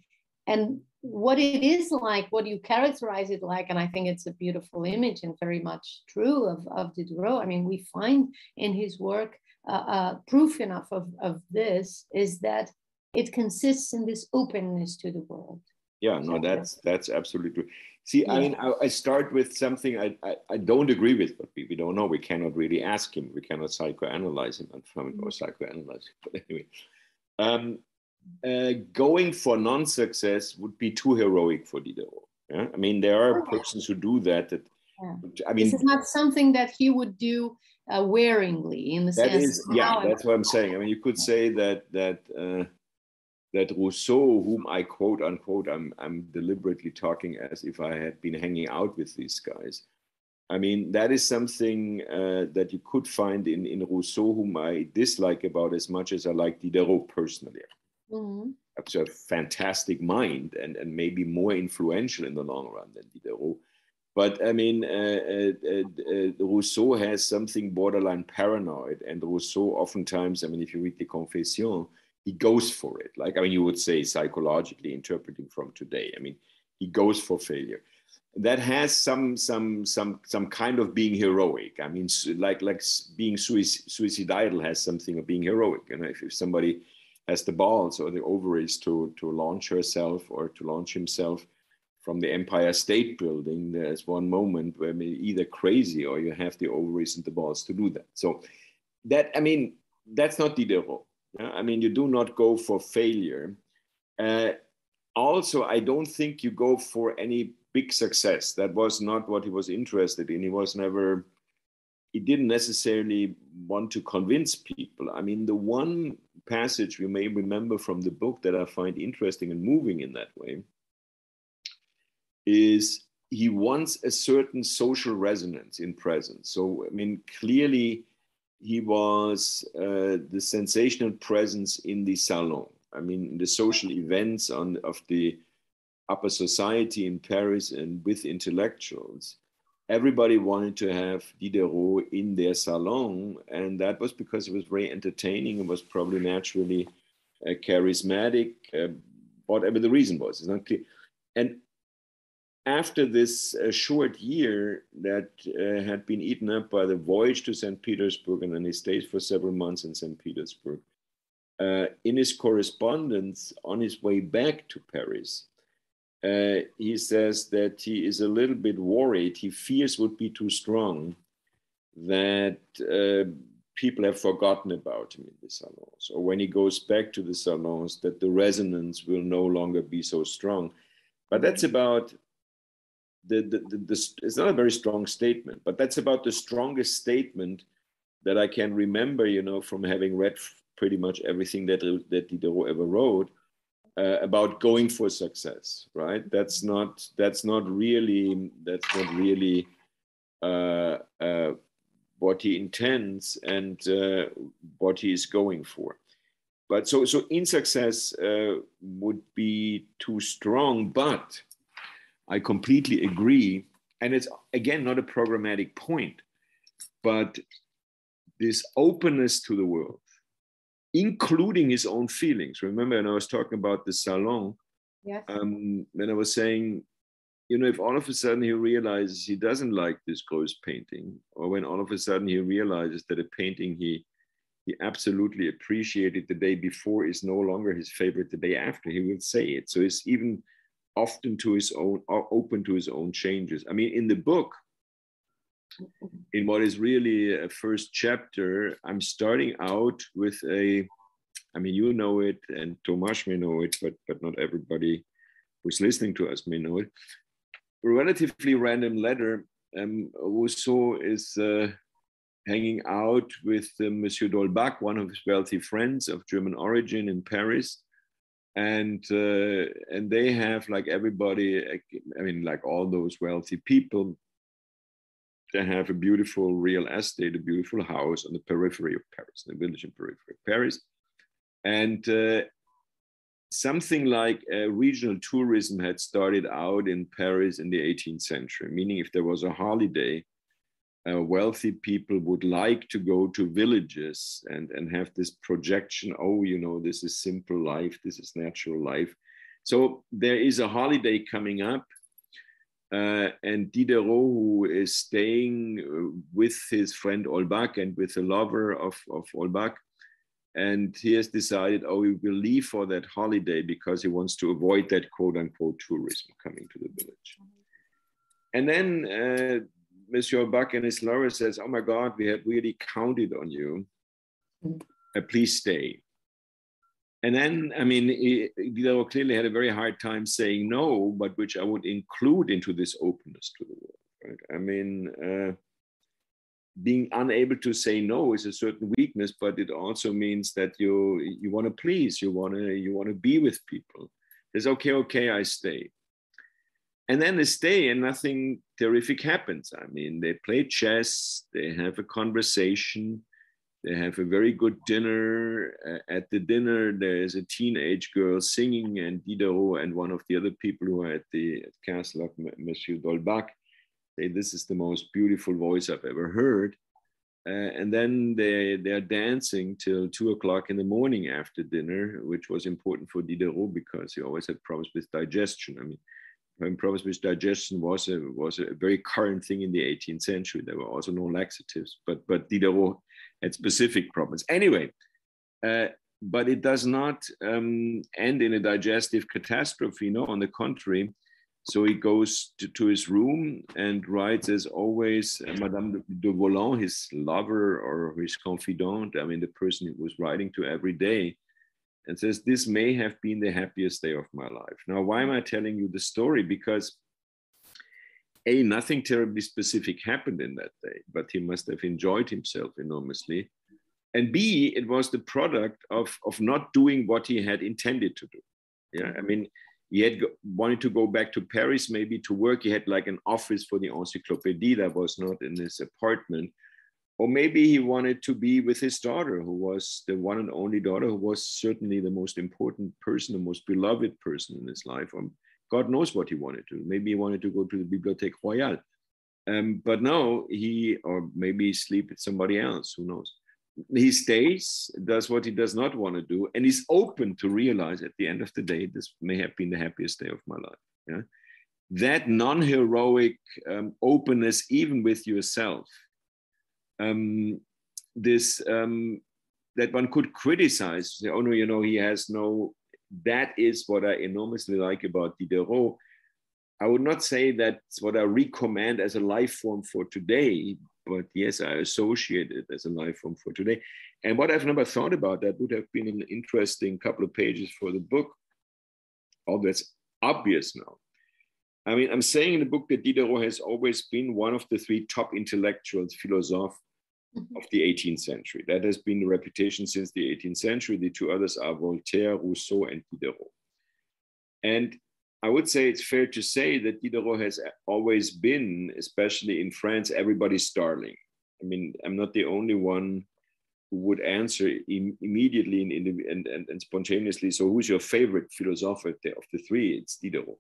and what it is like what you characterize it like and i think it's a beautiful image and very much true of, of diderot i mean we find in his work uh, uh, proof enough of, of this is that it consists in this openness to the world yeah no that's that's absolutely true see yeah. i mean I, I, start with something I, I, I don't agree with but we, we don't know we cannot really ask him we cannot psychoanalyze him or mm-hmm. psychoanalyze him *laughs* but anyway um, uh, going for non-success would be too heroic for diderot yeah? i mean there are persons who do that that yeah. i mean this is not something that he would do uh, wearingly in the that sense is, yeah that's what i'm saying i mean you could say that that uh, that Rousseau, whom I quote unquote, I'm, I'm deliberately talking as if I had been hanging out with these guys. I mean, that is something uh, that you could find in, in Rousseau, whom I dislike about as much as I like Diderot personally. Mm-hmm. That's a fantastic mind and, and maybe more influential in the long run than Diderot. But I mean, uh, uh, uh, Rousseau has something borderline paranoid, and Rousseau oftentimes, I mean, if you read the Confessions, he goes for it. Like, I mean, you would say psychologically interpreting from today. I mean, he goes for failure. That has some some some some kind of being heroic. I mean, like like being suicidal has something of being heroic. You know, if, if somebody has the balls or the ovaries to to launch herself or to launch himself from the Empire State Building, there's one moment where you're either crazy or you have the ovaries and the balls to do that. So that I mean, that's not Diderot I mean, you do not go for failure. Uh, also, I don't think you go for any big success. That was not what he was interested in. He was never, he didn't necessarily want to convince people. I mean, the one passage we may remember from the book that I find interesting and moving in that way is he wants a certain social resonance in presence. So, I mean, clearly, he was uh, the sensational presence in the salon. I mean, the social events on, of the upper society in Paris and with intellectuals. Everybody wanted to have Diderot in their salon, and that was because it was very entertaining and was probably naturally uh, charismatic, uh, whatever the reason was. It's not clear. And after this uh, short year that uh, had been eaten up by the voyage to St. Petersburg, and then he stayed for several months in St. Petersburg, uh, in his correspondence on his way back to Paris, uh, he says that he is a little bit worried. He fears would be too strong, that uh, people have forgotten about him in the salons, or when he goes back to the salons, that the resonance will no longer be so strong. But that's about the, the, the, the, it's not a very strong statement, but that's about the strongest statement that I can remember, you know, from having read pretty much everything that, that Diderot ever wrote uh, about going for success, right? That's not, that's not really, that's not really uh, uh, what he intends and uh, what he is going for. But so, so in success uh, would be too strong, but I completely agree. And it's again not a programmatic point, but this openness to the world, including his own feelings. Remember, when I was talking about the salon. Yes. Um, when I was saying, you know, if all of a sudden he realizes he doesn't like this gross painting, or when all of a sudden he realizes that a painting he he absolutely appreciated the day before is no longer his favorite the day after. He will say it. So it's even often to his own, open to his own changes. I mean, in the book, in what is really a first chapter, I'm starting out with a, I mean, you know it, and Tomas may know it, but but not everybody who's listening to us may know it. A relatively random letter. Um, Rousseau is uh, hanging out with uh, Monsieur d'Holbach, one of his wealthy friends of German origin in Paris. And uh, and they have like everybody, I mean, like all those wealthy people, they have a beautiful real estate, a beautiful house on the periphery of Paris, the village in periphery of Paris. And uh, something like regional tourism had started out in Paris in the 18th century, meaning if there was a holiday, uh, wealthy people would like to go to villages and, and have this projection oh, you know, this is simple life, this is natural life. So there is a holiday coming up. Uh, and Diderot, who is staying uh, with his friend Holbach and with the lover of, of Holbach, and he has decided, oh, he will leave for that holiday because he wants to avoid that quote unquote tourism coming to the village. And then uh, Monsieur Buck and his lawyer says, "Oh my God, we had really counted on you. Uh, please stay." And then, I mean, Diderot clearly had a very hard time saying no, but which I would include into this openness to the world. Right? I mean, uh, being unable to say no is a certain weakness, but it also means that you you want to please, you want to you want to be with people. It's okay, okay, I stay. And then they stay and nothing terrific happens. I mean, they play chess, they have a conversation, they have a very good dinner. Uh, at the dinner, there is a teenage girl singing, and Diderot and one of the other people who are at the castle of Monsieur d'Holbach say, This is the most beautiful voice I've ever heard. Uh, and then they, they're dancing till two o'clock in the morning after dinner, which was important for Diderot because he always had problems with digestion. I mean, problems with digestion was a, was a very current thing in the 18th century. There were also no laxatives, but, but Diderot had specific problems. Anyway, uh, but it does not um, end in a digestive catastrophe. No, on the contrary. So he goes to, to his room and writes, as always, uh, Madame de, Volland, his lover or his confidant, I mean, the person he was writing to every day, and says, This may have been the happiest day of my life. Now, why am I telling you the story? Because A, nothing terribly specific happened in that day, but he must have enjoyed himself enormously. And B, it was the product of, of not doing what he had intended to do. Yeah, I mean, he had go, wanted to go back to Paris, maybe to work. He had like an office for the Encyclopédie that was not in his apartment or maybe he wanted to be with his daughter, who was the one and only daughter, who was certainly the most important person, the most beloved person in his life. Um, God knows what he wanted to. Maybe he wanted to go to the Bibliothèque Royale. Um, but no, he, or maybe sleep with somebody else, who knows. He stays, does what he does not want to do, and he's open to realize at the end of the day, this may have been the happiest day of my life. Yeah? That non heroic um, openness, even with yourself, um, this um, that one could criticize. Say, oh no, you know, he has no. That is what I enormously like about Diderot. I would not say that's what I recommend as a life form for today, but yes, I associate it as a life form for today. And what I've never thought about that would have been an interesting couple of pages for the book. All that's obvious now. I mean, I'm saying in the book that Diderot has always been one of the three top intellectuals, philosophes mm-hmm. Of the 18th century. That has been the reputation since the 18th century. The two others are Voltaire, Rousseau, and Diderot. And I would say it's fair to say that Diderot has always been, especially in France, everybody's darling. I mean, I'm not the only one who would answer Im- immediately and, and, and, and, spontaneously. So, who's your favorite philosopher of the, of the three? It's Diderot.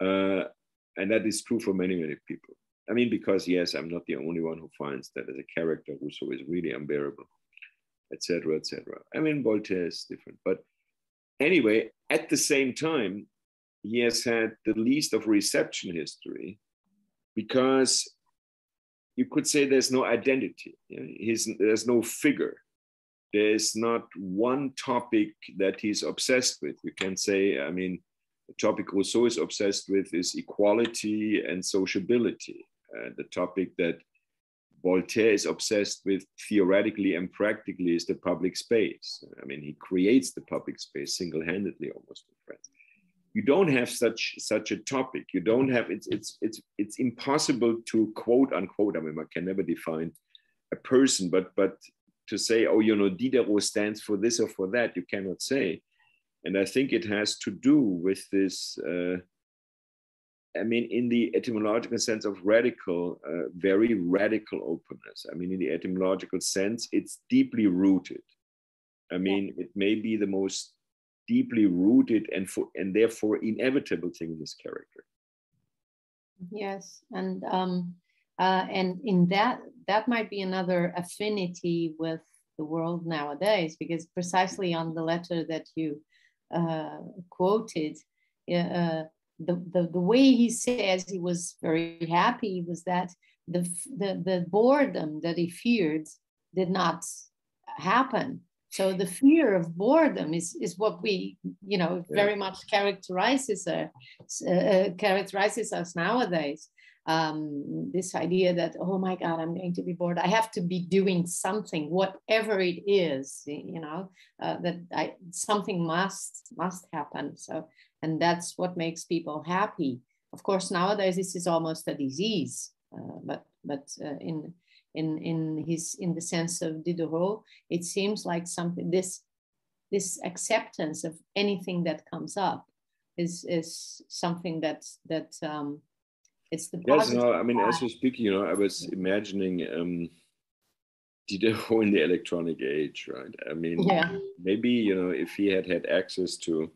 Uh, and that is true for many, many people. I mean, because yes, I'm not the only one who finds that as a character Rousseau is really unbearable, etc., etc. I mean, Voltaire is different, but anyway, at the same time, he has had the least of reception history because you could say there's no identity. There's no figure. there's not one topic that he's obsessed with. You can say, I mean, the topic Rousseau is obsessed with is equality and sociability. Uh, the topic that Voltaire is obsessed with theoretically and practically is the public space. I mean, he creates the public space single-handedly almost in France. You don't have such such a topic. You don't have it's it's it's it's impossible to quote unquote. I mean, I can never define a person, but but to say, oh, you know, Diderot stands for this or for that, you cannot say. And I think it has to do with this. Uh, I mean, in the etymological sense of radical, uh, very radical openness. I mean, in the etymological sense, it's deeply rooted. I mean, yeah. it may be the most deeply rooted and for and therefore inevitable thing in this character. Yes, and um, uh, and in that that might be another affinity with the world nowadays, because precisely on the letter that you uh, quoted. Uh, the, the, the way he says he was very happy was that the, the, the boredom that he feared did not happen. So the fear of boredom is, is what we, you know, very much characterizes, uh, uh, characterizes us nowadays. Um, this idea that, oh my God, I'm going to be bored. I have to be doing something, whatever it is, you know, uh, that I, something must, must happen. So and that's what makes people happy. Of course nowadays this is almost a disease uh, but but uh, in in in his in the sense of diderot it seems like something this this acceptance of anything that comes up is is something that that um it's the yes no i mean as you speak you know i was imagining um diderot in the electronic age right? I mean yeah. maybe you know if he had had access to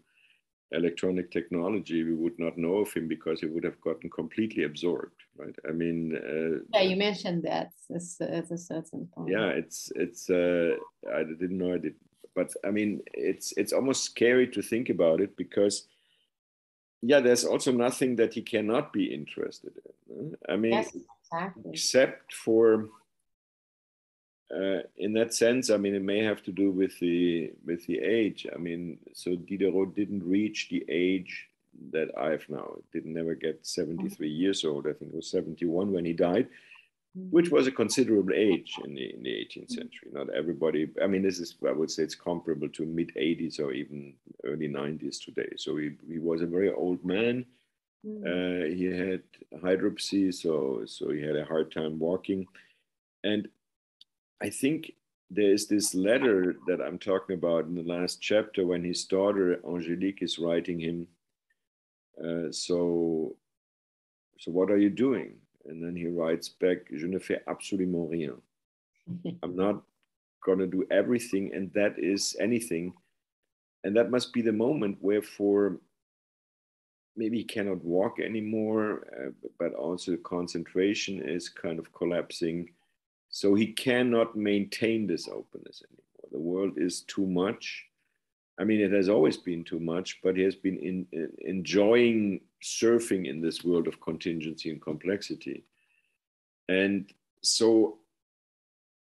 electronic technology, we would not know of him because he would have gotten completely absorbed, right? I mean, uh, yeah, you mentioned that at a certain point. Yeah, it's it's. Uh, I didn't know I did, but I mean, it's it's almost scary to think about it because, yeah, there's also nothing that he cannot be interested in. I mean, yes, exactly. except for uh, in that sense, I mean, it may have to do with the with the age. I mean, so Diderot didn't reach the age that I've now. Didn't never get 73 years old. I think it was 71 when he died, which was a considerable age in the in the 18th century. Not everybody. I mean, this is I would say it's comparable to mid 80s or even early 90s today. So he he was a very old man. Uh, he had hydropsy, so so he had a hard time walking, and I think there is this letter that I'm talking about in the last chapter when his daughter Angelique is writing him. Uh, so, so what are you doing? And then he writes back, Je ne fais absolument rien. *laughs* I'm not going to do everything, and that is anything. And that must be the moment where, for maybe he cannot walk anymore, uh, but also concentration is kind of collapsing so he cannot maintain this openness anymore. The world is too much. I mean, it has always been too much, but he has been in, in, enjoying surfing in this world of contingency and complexity. And so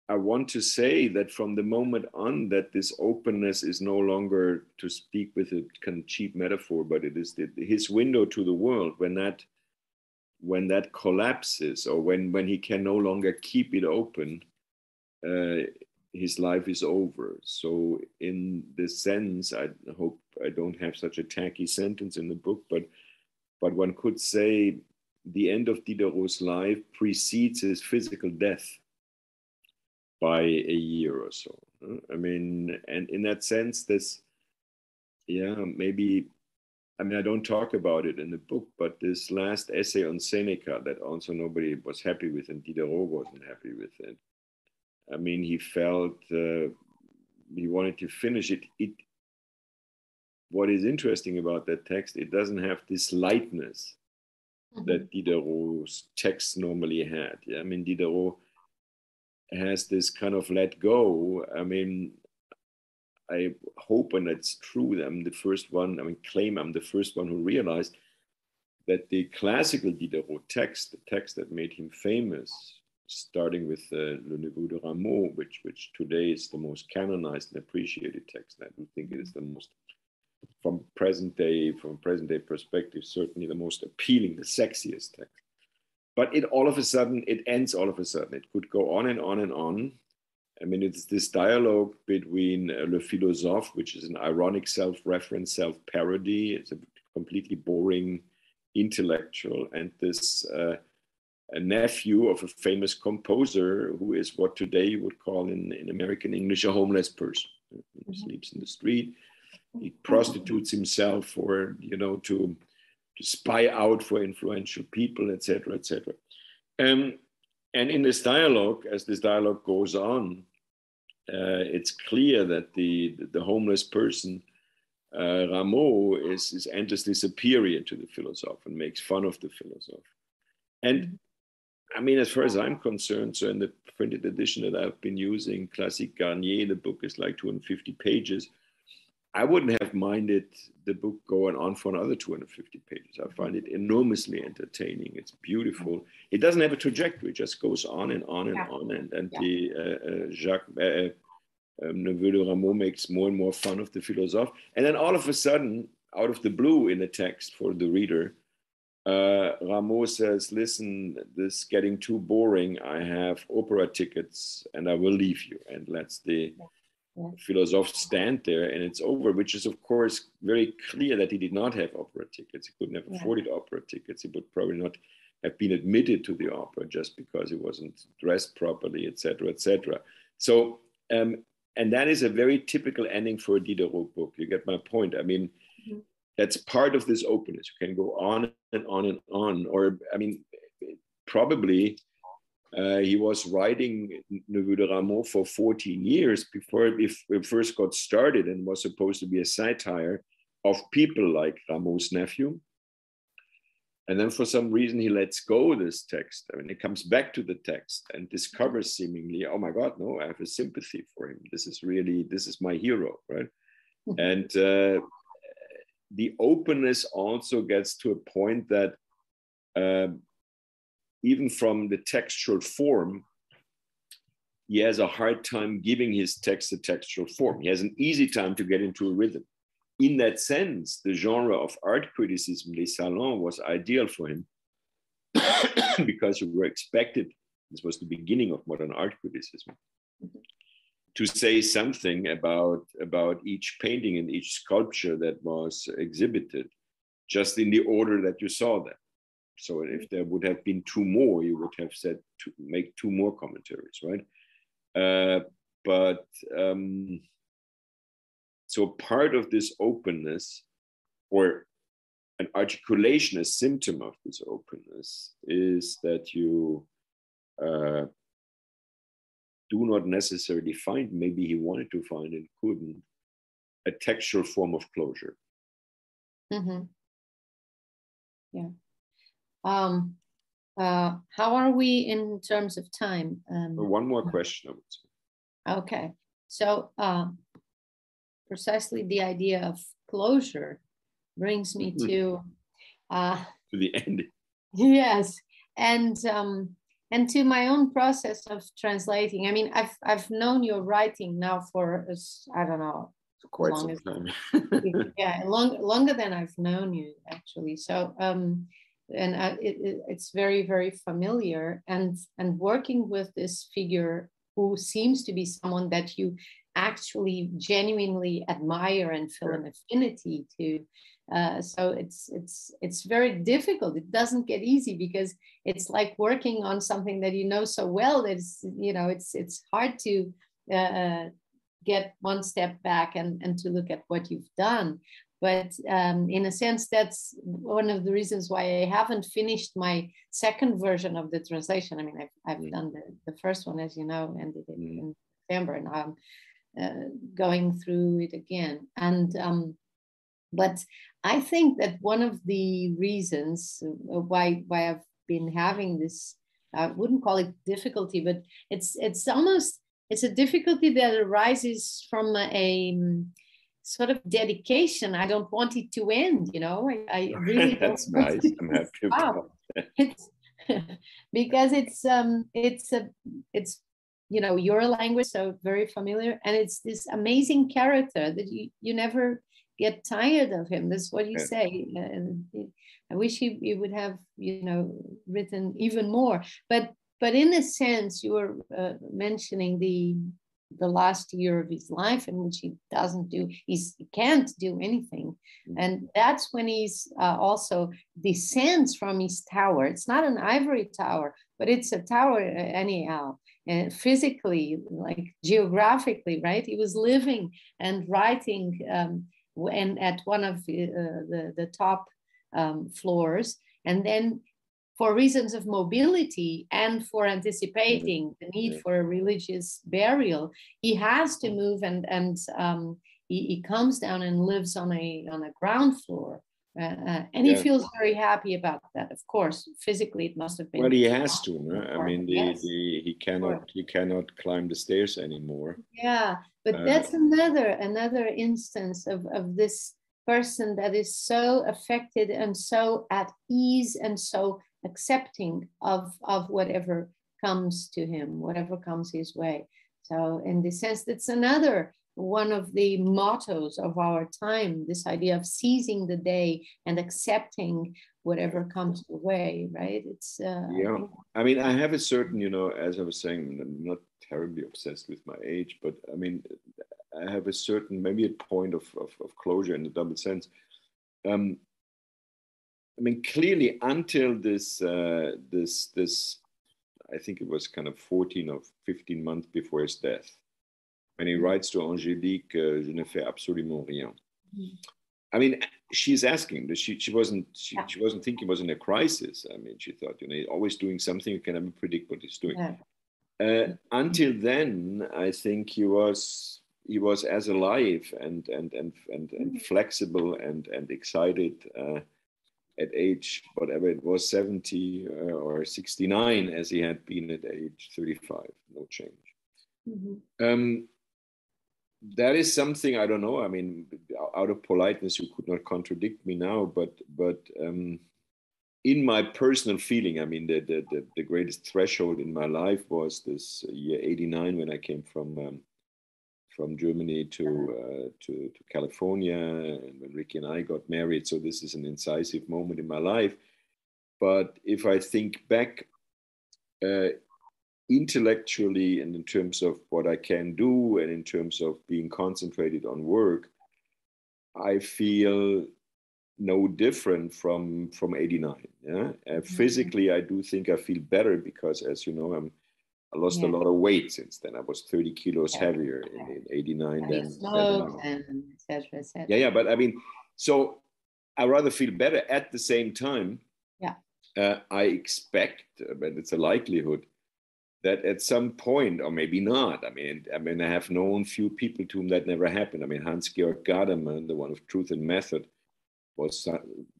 I want to say that from the moment on that this openness is no longer, to speak with a kind of cheap metaphor, but it is the, his window to the world, when that when that collapses or when, when he can no longer keep it open, uh, his life is over. So, in this sense, I hope I don't have such a tacky sentence in the book, but but one could say the end of Diderot's life precedes his physical death by a year or so. I mean, and in that sense, this, yeah, maybe I mean, I don't talk about it in the book, but this last essay on Seneca that also nobody was happy with, and Diderot wasn't happy with it. I mean, he felt uh, he wanted to finish it. It. What is interesting about that text, it doesn't have this lightness mm-hmm. that Diderot's text normally had. Yeah? I mean, Diderot has this kind of let go. I mean, I hope, and it's true, that I'm the first one, I mean, claim I'm the first one who realized that the classical Diderot text, the text that made him famous, starting with uh, Le Neveu de Rameau, which, which today is the most canonized and appreciated text. I do think it is the most, from present day, from present day perspective, certainly the most appealing, the sexiest text. But it all of a sudden, it ends all of a sudden. It could go on and on and on. I mean, it's this dialogue between uh, Le Philosophe, which is an ironic self reference, self parody. It's a completely boring intellectual, and this uh, a nephew of a famous composer who is what today you would call in, in American English a homeless person. He mm-hmm. sleeps in the street. He prostitutes himself for, you know, to, to spy out for influential people, etc., etc. Um, and in this dialogue, as this dialogue goes on, uh, it's clear that the, the, homeless person, uh, Rameau, is, is endlessly superior to the philosopher and makes fun of the philosopher. And I mean, as far as I'm concerned, so in the printed edition that I've been using, Classique Garnier, the book is like 250 pages. I wouldn't have minded the book going on for another 250 pages. I find it enormously entertaining. It's beautiful. It doesn't have a trajectory; it just goes on and on and yeah. on. And and yeah. the uh, uh, Jacques uh, uh, um, Neveu de Rameau makes more and more fun of the philosophe. And then all of a sudden, out of the blue, in the text for the reader, uh, Rameau says, Listen, this is getting too boring. I have opera tickets and I will leave you. And lets the yeah. Philosophe stand there and it's over, which is, of course, very clear that he did not have opera tickets. He couldn't have yeah. afforded opera tickets. He would probably not have been admitted to the opera just because he wasn't dressed properly, etc., etc. So, um, and that is a very typical ending for a Diderot book. You get my point. I mean, mm-hmm that's part of this openness. You can go on and on and on. Or, I mean, probably uh, he was writing Neveu de Rameau for 14 years before it first got started and was supposed to be a satire of people like Rameau's nephew. And then for some reason, he lets go this text. I mean, he comes back to the text and discovers seemingly, oh my God, no, I have a sympathy for him. This is really, this is my hero, right? Mm-hmm. And uh, the openness also gets to a point that um, even from the textual form, he has a hard time giving his text a textual form. He has an easy time to get into a rhythm. In that sense, the genre of art criticism, les salons, was ideal for him *coughs* because you were expected, this was the beginning of modern art criticism, mm-hmm. to say something about about each painting and each sculpture that was exhibited just in the order that you saw them so if there would have been two more you would have said to make two more commentaries right uh, but um, so part of this openness or an articulation a symptom of this openness is that you uh, do not necessarily find, maybe he wanted to find and couldn't, a textual form of closure. Mm-hmm. Yeah. Um, uh, how are we in terms of time? Um, One more question, I would say. Okay. So, uh, precisely the idea of closure brings me hmm. to uh, to the end. *laughs* Yes, and um, and to my own process of translating. I mean, I've I've known your writing now for I don't know quite some time. *laughs* yeah, long, longer than I've known you actually. So um, and I, it, it, it's very very familiar. And and working with this figure who seems to be someone that you actually genuinely admire and feel an affinity to uh, so it's it's it's very difficult. It doesn't get easy because it's like working on something that you know so well that it's you know it's it's hard to uh, get one step back and and to look at what you've done. But um, in a sense, that's one of the reasons why I haven't finished my second version of the translation. I mean, I've, I've mm. done the, the first one, as you know, ended it mm. in December, and I'm uh, going through it again. And um, but I think that one of the reasons uh, why why I've been having this, I wouldn't call it difficulty, but it's it's almost it's a difficulty that arises from a, a um, sort of dedication. I don't want it to end. You know, I, I *laughs* really That's nice. I'm happy. Wow. *laughs* it's *laughs* because it's um it's a it's you know your language so very familiar and it's this amazing character that you you never get tired of him that's what you yeah. say and i wish he, he would have you know written even more but but in a sense you were uh, mentioning the the last year of his life in which he doesn't do he's, he can't do anything. Mm-hmm. and that's when he's uh, also descends from his tower. It's not an ivory tower but it's a tower uh, anyhow. And physically like geographically right? He was living and writing um, and at one of the, uh, the, the top um, floors. And then for reasons of mobility and for anticipating the need for a religious burial, he has to move and and um, he, he, comes down and lives on a on a ground floor. Uh, uh, and yeah. he feels very happy about that. Of course, physically it must have been. Well, he has to. No? I mean, the, yes. the, he cannot he cannot climb the stairs anymore. Yeah, but uh, that's another another instance of of this person that is so affected and so at ease and so accepting of, of whatever comes to him, whatever comes his way. So, in this sense, that's another one of the mottos of our time this idea of seizing the day and accepting whatever comes your way, right? It's, uh, yeah. I mean, I have a certain, you know, as I was saying, I'm not terribly obsessed with my age, but I mean, I have a certain, maybe a point of, of, of closure in the double sense. Um, I mean, clearly, until this, uh, this, this, I think it was kind of 14 or 15 months before his death, when he writes to Angélique, uh, "Je ne fais absolument rien." Mm-hmm. I mean, she's asking. She she wasn't she, yeah. she wasn't thinking was in a crisis. I mean, she thought, you know, always doing something you can never predict what he's doing. Yeah. Uh, until then, I think he was he was as alive and and and and, and mm-hmm. flexible and and excited uh, at age whatever it was 70 uh, or 69 as he had been at age 35 no change. Mm-hmm. um, that is something i don't know. I mean out of politeness you could not contradict me now but but um, in my personal feeling i mean the, the, the, the, greatest threshold in my life was this year 89 when i came from um, from Germany to uh, to, to California, and when Ricky and I got married. So this is an incisive moment in my life. But if I think back uh, intellectually and in terms of what I can do and in terms of being concentrated on work, I feel no different from from 89 yeah uh, mm-hmm. physically i do think i feel better because as you know i'm I lost yeah. a lot of weight since then. I was 30 kilos yeah. heavier in, in 89 than, and et cetera, et cetera. Yeah, yeah. But I mean, so I rather feel better at the same time. Yeah. Uh, I expect, uh, but it's a likelihood that at some point, or maybe not. I mean, I mean, I have known few people to whom that never happened. I mean, Hans Georg Gadamer, the one of Truth and Method, was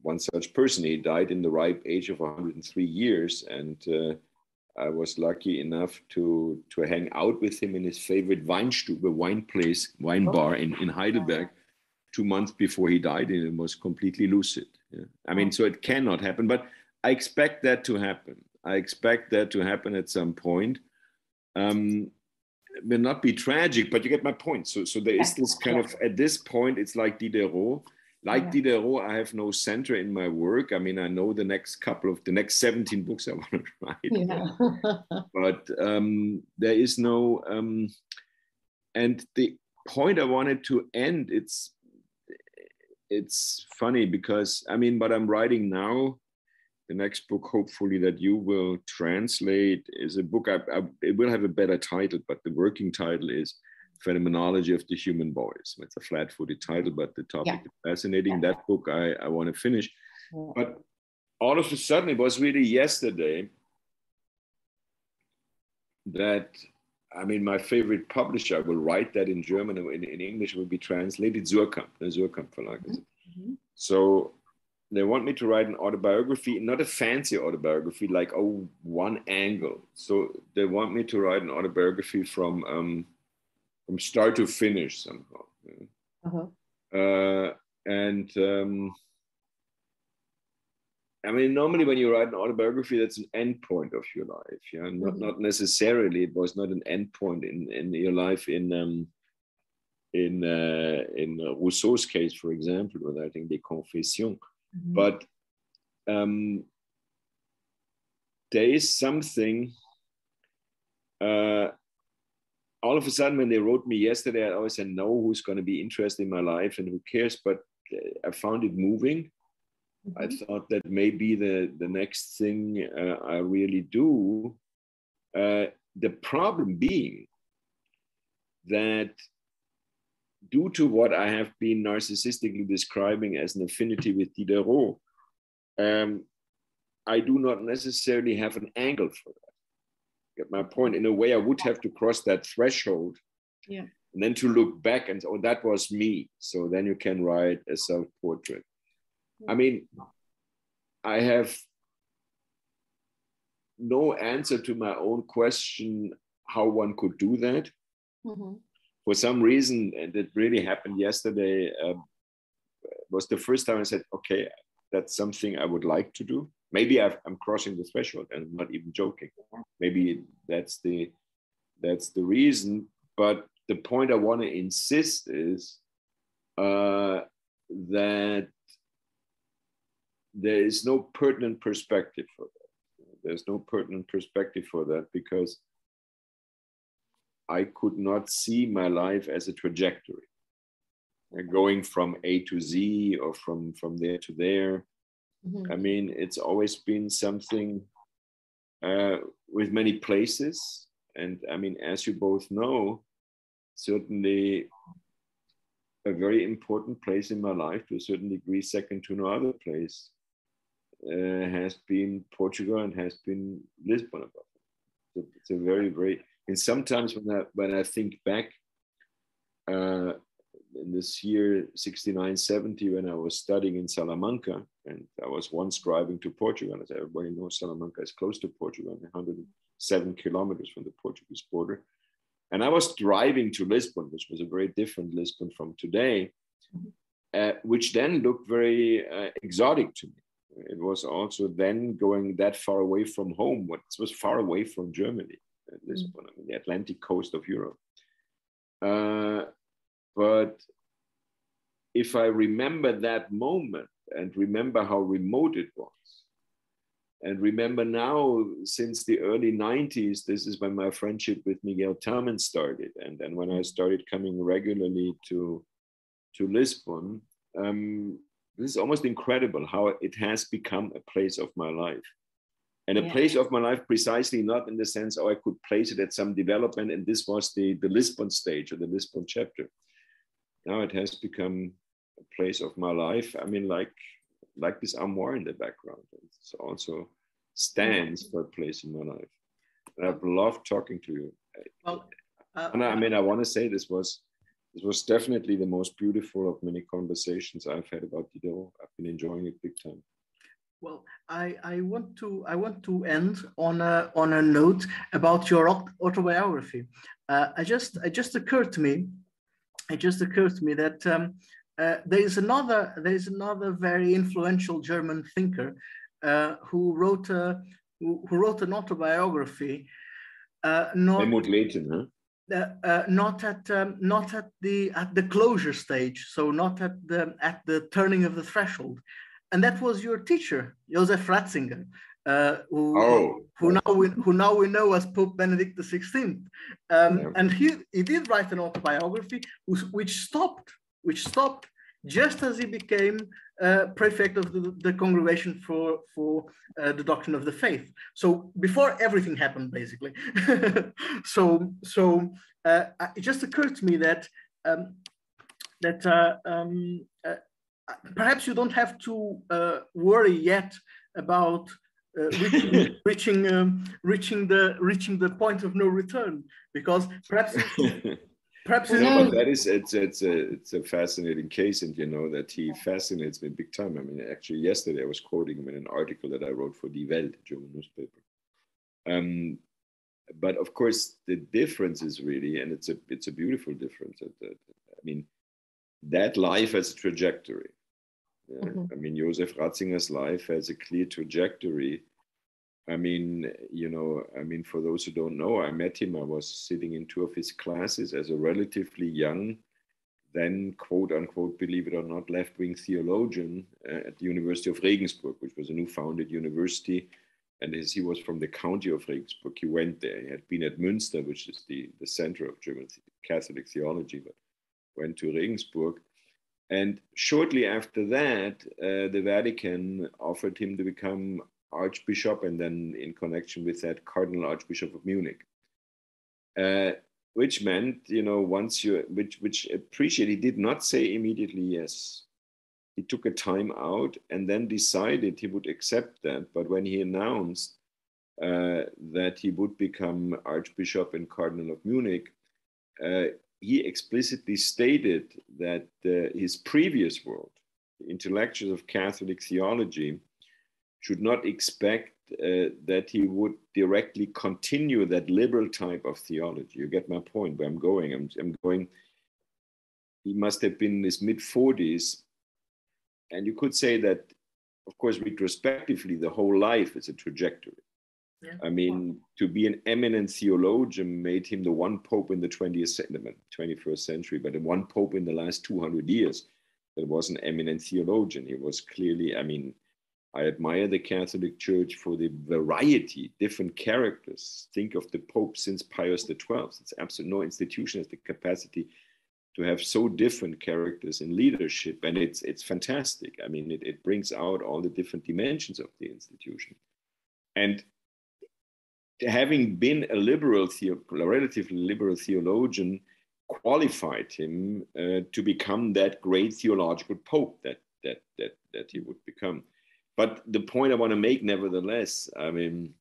one such person. He died in the ripe age of 103 years, and uh, I was lucky enough to to hang out with him in his favorite Weinstube, wine place, wine oh. bar in, in Heidelberg, two months before he died, and it was completely lucid. Yeah. I mean, oh. so it cannot happen, but I expect that to happen. I expect that to happen at some point. Um, it will not be tragic, but you get my point. So, so there is this kind of at this point, it's like Diderot like yeah. Diderot, I have no center in my work. I mean, I know the next couple of the next 17 books I *laughs* want to write. Yeah. *laughs* but um, there is no, um, and the point I wanted to end, it's, it's funny because I mean, what I'm writing now, the next book, hopefully that you will translate, is a book. I, I, it will have a better title, but the working title is phenomenology of the human voice. It's a flat-footed title, but the topic yeah. is fascinating. Yeah. That book I, I want to finish. Yeah. But all of a sudden, it was really yesterday that I mean, my favorite publisher, will write that in German and in, in English will be translated, Suhrkamp, the Suhrkamp Verlag. Mm-hmm. So they want me to write an autobiography, not a fancy autobiography, like, oh, one angle. So they want me to write an autobiography from um, from start to finish somehow. Uh-huh. Uh, and um, I mean, normally when you write an autobiography, that's an end point of your life. Yeah, not mm-hmm. not necessarily. It was not an end point in in your life. In um, in uh, in Rousseau's case, for example, with I think the Confession. mm-hmm. but um, there is something. Uh, all of a sudden, when they wrote me yesterday, I always said, "No, who's going to be interested in my life and who cares?" But uh, I found it moving Mm-hmm. I thought that maybe the, the next thing uh, I really do. Uh, the problem being that due to what I have been narcissistically describing as an affinity with Diderot, um, I do not necessarily have an angle for that. Get my point? In a way, I would have to cross that threshold. Yeah. And then to look back and oh, that was me. So then you can write a self-portrait. I mean, I have no answer to my own question how one could do that. Mm-hmm. For some reason, and it really happened yesterday, uh, was the first time I said, okay, that's something I would like to do. Maybe i am crossing the threshold and I'm not even joking. Maybe that's the that's the reason. But the point I want to insist is uh, that there is no pertinent perspective for that. There's no pertinent perspective for that because I could not see my life as a trajectory, going from A to Z or from, from there to there. Mm-hmm. I mean, it's always been something uh, with many places. And I mean, as you both know, certainly a very important place in my life to a certain degree, second to no other place uh, has been Portugal and has been Lisbon. It's a very, very, and sometimes when I, when I think back uh, in this year 69, 70, when I was studying in Salamanca, and I was once driving to Portugal, as everybody knows, Salamanca is close to Portugal, 107 kilometers from the Portuguese border. And I was driving to Lisbon, which was a very different Lisbon from today, mm-hmm. uh, which then looked very uh, exotic to me it was also then going that far away from home. What was far away from Germany, Lisbon, mm. I mean, the Atlantic coast of Europe. Uh, but if I remember that moment and remember how remote it was, and remember now, since the early 90s, this is when my friendship with Miguel Tamen started. And then when I started coming regularly to, to Lisbon, um, this is almost incredible how it has become a place of my life and a yeah. place of my life precisely not in the sense oh i could place it at some development and this was the the lisbon stage or the lisbon chapter now it has become a place of my life i mean like like this armoire in the background it also stands for a place in my life and i've loved talking to you well, uh, and I mean i want to say this was this was definitely the most beautiful of many conversations I've had about Diderot. I've been enjoying it big time. Well, I, I want to I want to end on a on a note about your autobiography. Uh, I just it just occurred to me, it just occurred to me that um, uh, there is another there is another very influential German thinker uh, who wrote a who, wrote an autobiography. Uh, not, Helmut Lethen, huh? uh, uh, not at um, not at the at the closure stage, so not at the at the turning of the threshold, and that was your teacher, Josef Ratzinger, uh, who, oh. who now we, who now we know as Pope Benedict XVI, um, yeah. and he he did write an autobiography which stopped which stopped just as he became uh, prefect of the, the, congregation for, for uh, the doctrine of the faith. So before everything happened, basically. *laughs* so so uh, it just occurred to me that um, that uh, um, uh, perhaps you don't have to uh, worry yet about reaching *laughs* reaching, um, reaching the reaching the point of no return because perhaps *laughs* Perhaps know, that is it's it's a it's a fascinating case, and you know that he fascinates me big time. I mean, actually, yesterday I was quoting him in an article that I wrote for Die Welt, German newspaper. Um, but of course, the difference is really, and it's a it's a beautiful difference. I mean, that life has a trajectory. Mm-hmm. I mean, Josef Ratzinger's life has a clear trajectory. I mean, you know, I mean, for those who don't know, I met him. I was sitting in two of his classes as a relatively young, then quote unquote, believe it or not, left wing theologian uh, at the University of Regensburg, which was a new founded university. And as he was from the county of Regensburg, he went there. He had been at Münster, which is the, the center of German Catholic theology, but went to Regensburg. And shortly after that, uh, the Vatican offered him to become Archbishop, and then in connection with that, Cardinal Archbishop of Munich. Uh, which meant, you know, once you, which, which appreciate, he did not say immediately yes. He took a time out and then decided he would accept that. But when he announced uh, that he would become Archbishop and Cardinal of Munich, uh, he explicitly stated that uh, his previous world, intellectuals of Catholic theology, should not expect uh, that he would directly continue that liberal type of theology. You get my point where I'm going. I'm, I'm going, he must have been in his mid 40s. And you could say that, of course, retrospectively, the whole life is a trajectory. Yeah. I mean, to be an eminent theologian made him the one pope in the 20th, 21st century, but the one pope in the last 200 years that was an eminent theologian. He was clearly, I mean, I admire the Catholic Church for the variety, different characters. Think of the Pope since Pius XII. It's absolutely no institution has the capacity to have so different characters in leadership, and it's it's fantastic. I mean, it, it brings out all the different dimensions of the institution. And having been a liberal, a relatively liberal theologian, qualified him uh, to become that great theological pope that that that that he would become. But the point I want to make, nevertheless, I mean,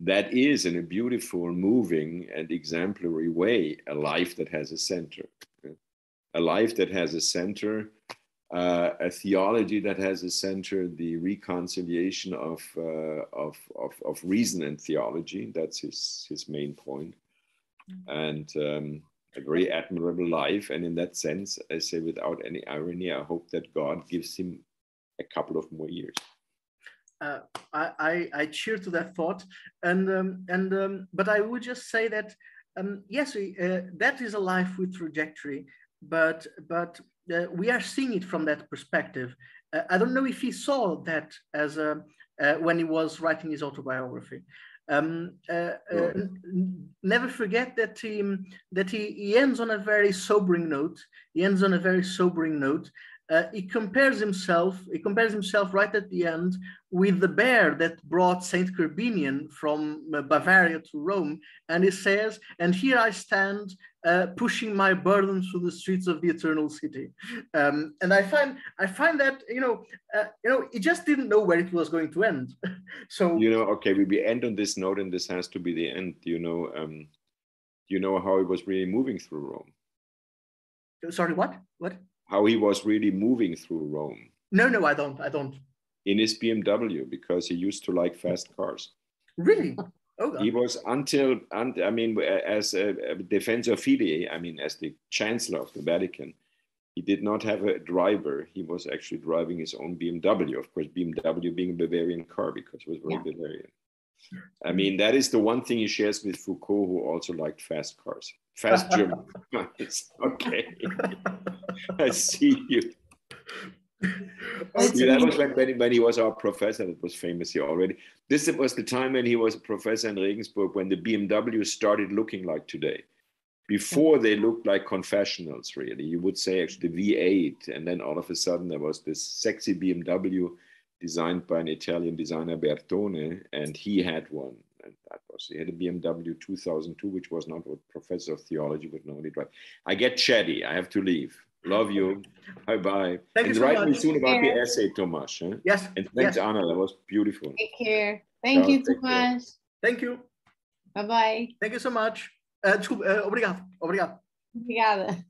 that is in a beautiful, moving, and exemplary way a life that has a center. A life that has a center uh, a theology that has a center, the reconciliation of, uh, of, of, of, reason and theology. That's his, his main point. Mm-hmm. And um, a very admirable life. And in that sense, I say without any irony, I hope that God gives him a couple of more years. Uh, I, I, I, cheer to that thought, and um, and um, but I would just say that um, yes, we, uh, that is a life with trajectory, but but uh, we are seeing it from that perspective. Uh, I don't know if he saw that as a, uh, when he was writing his autobiography. Um, uh, uh, never forget that he, that he, he ends on a very sobering note. He ends on a very sobering note, uh, he compares himself, he compares himself right at the end with the bear that brought Saint Corbinian from uh, Bavaria to Rome, and he says, "And here I stand, uh, pushing my burden through the streets of the eternal city." Um, and I find, I find that you know, uh, you know, he just didn't know where it was going to end. *laughs* so you know, okay, we, we end on this note, and this has to be the end. You know, um, you know how he was really moving through Rome. Sorry, what? What? how he was really moving through Rome. No, no, I don't. I don't. In his BMW because he used to like fast cars. Really? *laughs* Oh, he was until, I mean, as a, a defensor fidei, I mean, as the chancellor of the Vatican, he did not have a driver. He was actually driving his own BMW. Of course, BMW being a Bavarian car because it was very yeah. Bavarian. I mean, that is the one thing he shares with Foucault, who also liked fast cars, fast *laughs* German cars. *laughs* okay. *laughs* I see you. See, that was when, when, he was our professor. That was famous here already. This was the time when he was a professor in Regensburg when the BMW started looking like today. Before they looked like confessionals, really. You would say actually the V8, and then all of a sudden there was this sexy BMW designed by an Italian designer Bertone, and he had one. And that was he had a BMW 2002, which was not what professor of theology would normally drive. I get chatty. I have to leave. Love you. Bye bye. Thank and you so write much. me soon about the essay, Tomas. Huh? Yes. And thanks, yes. Anna. That was beautiful. Take care. Thank you, Tomas. Thank you. Bye bye. Thank you so much. Uh, desculpa, uh, obrigado. Obrigado. Obrigada.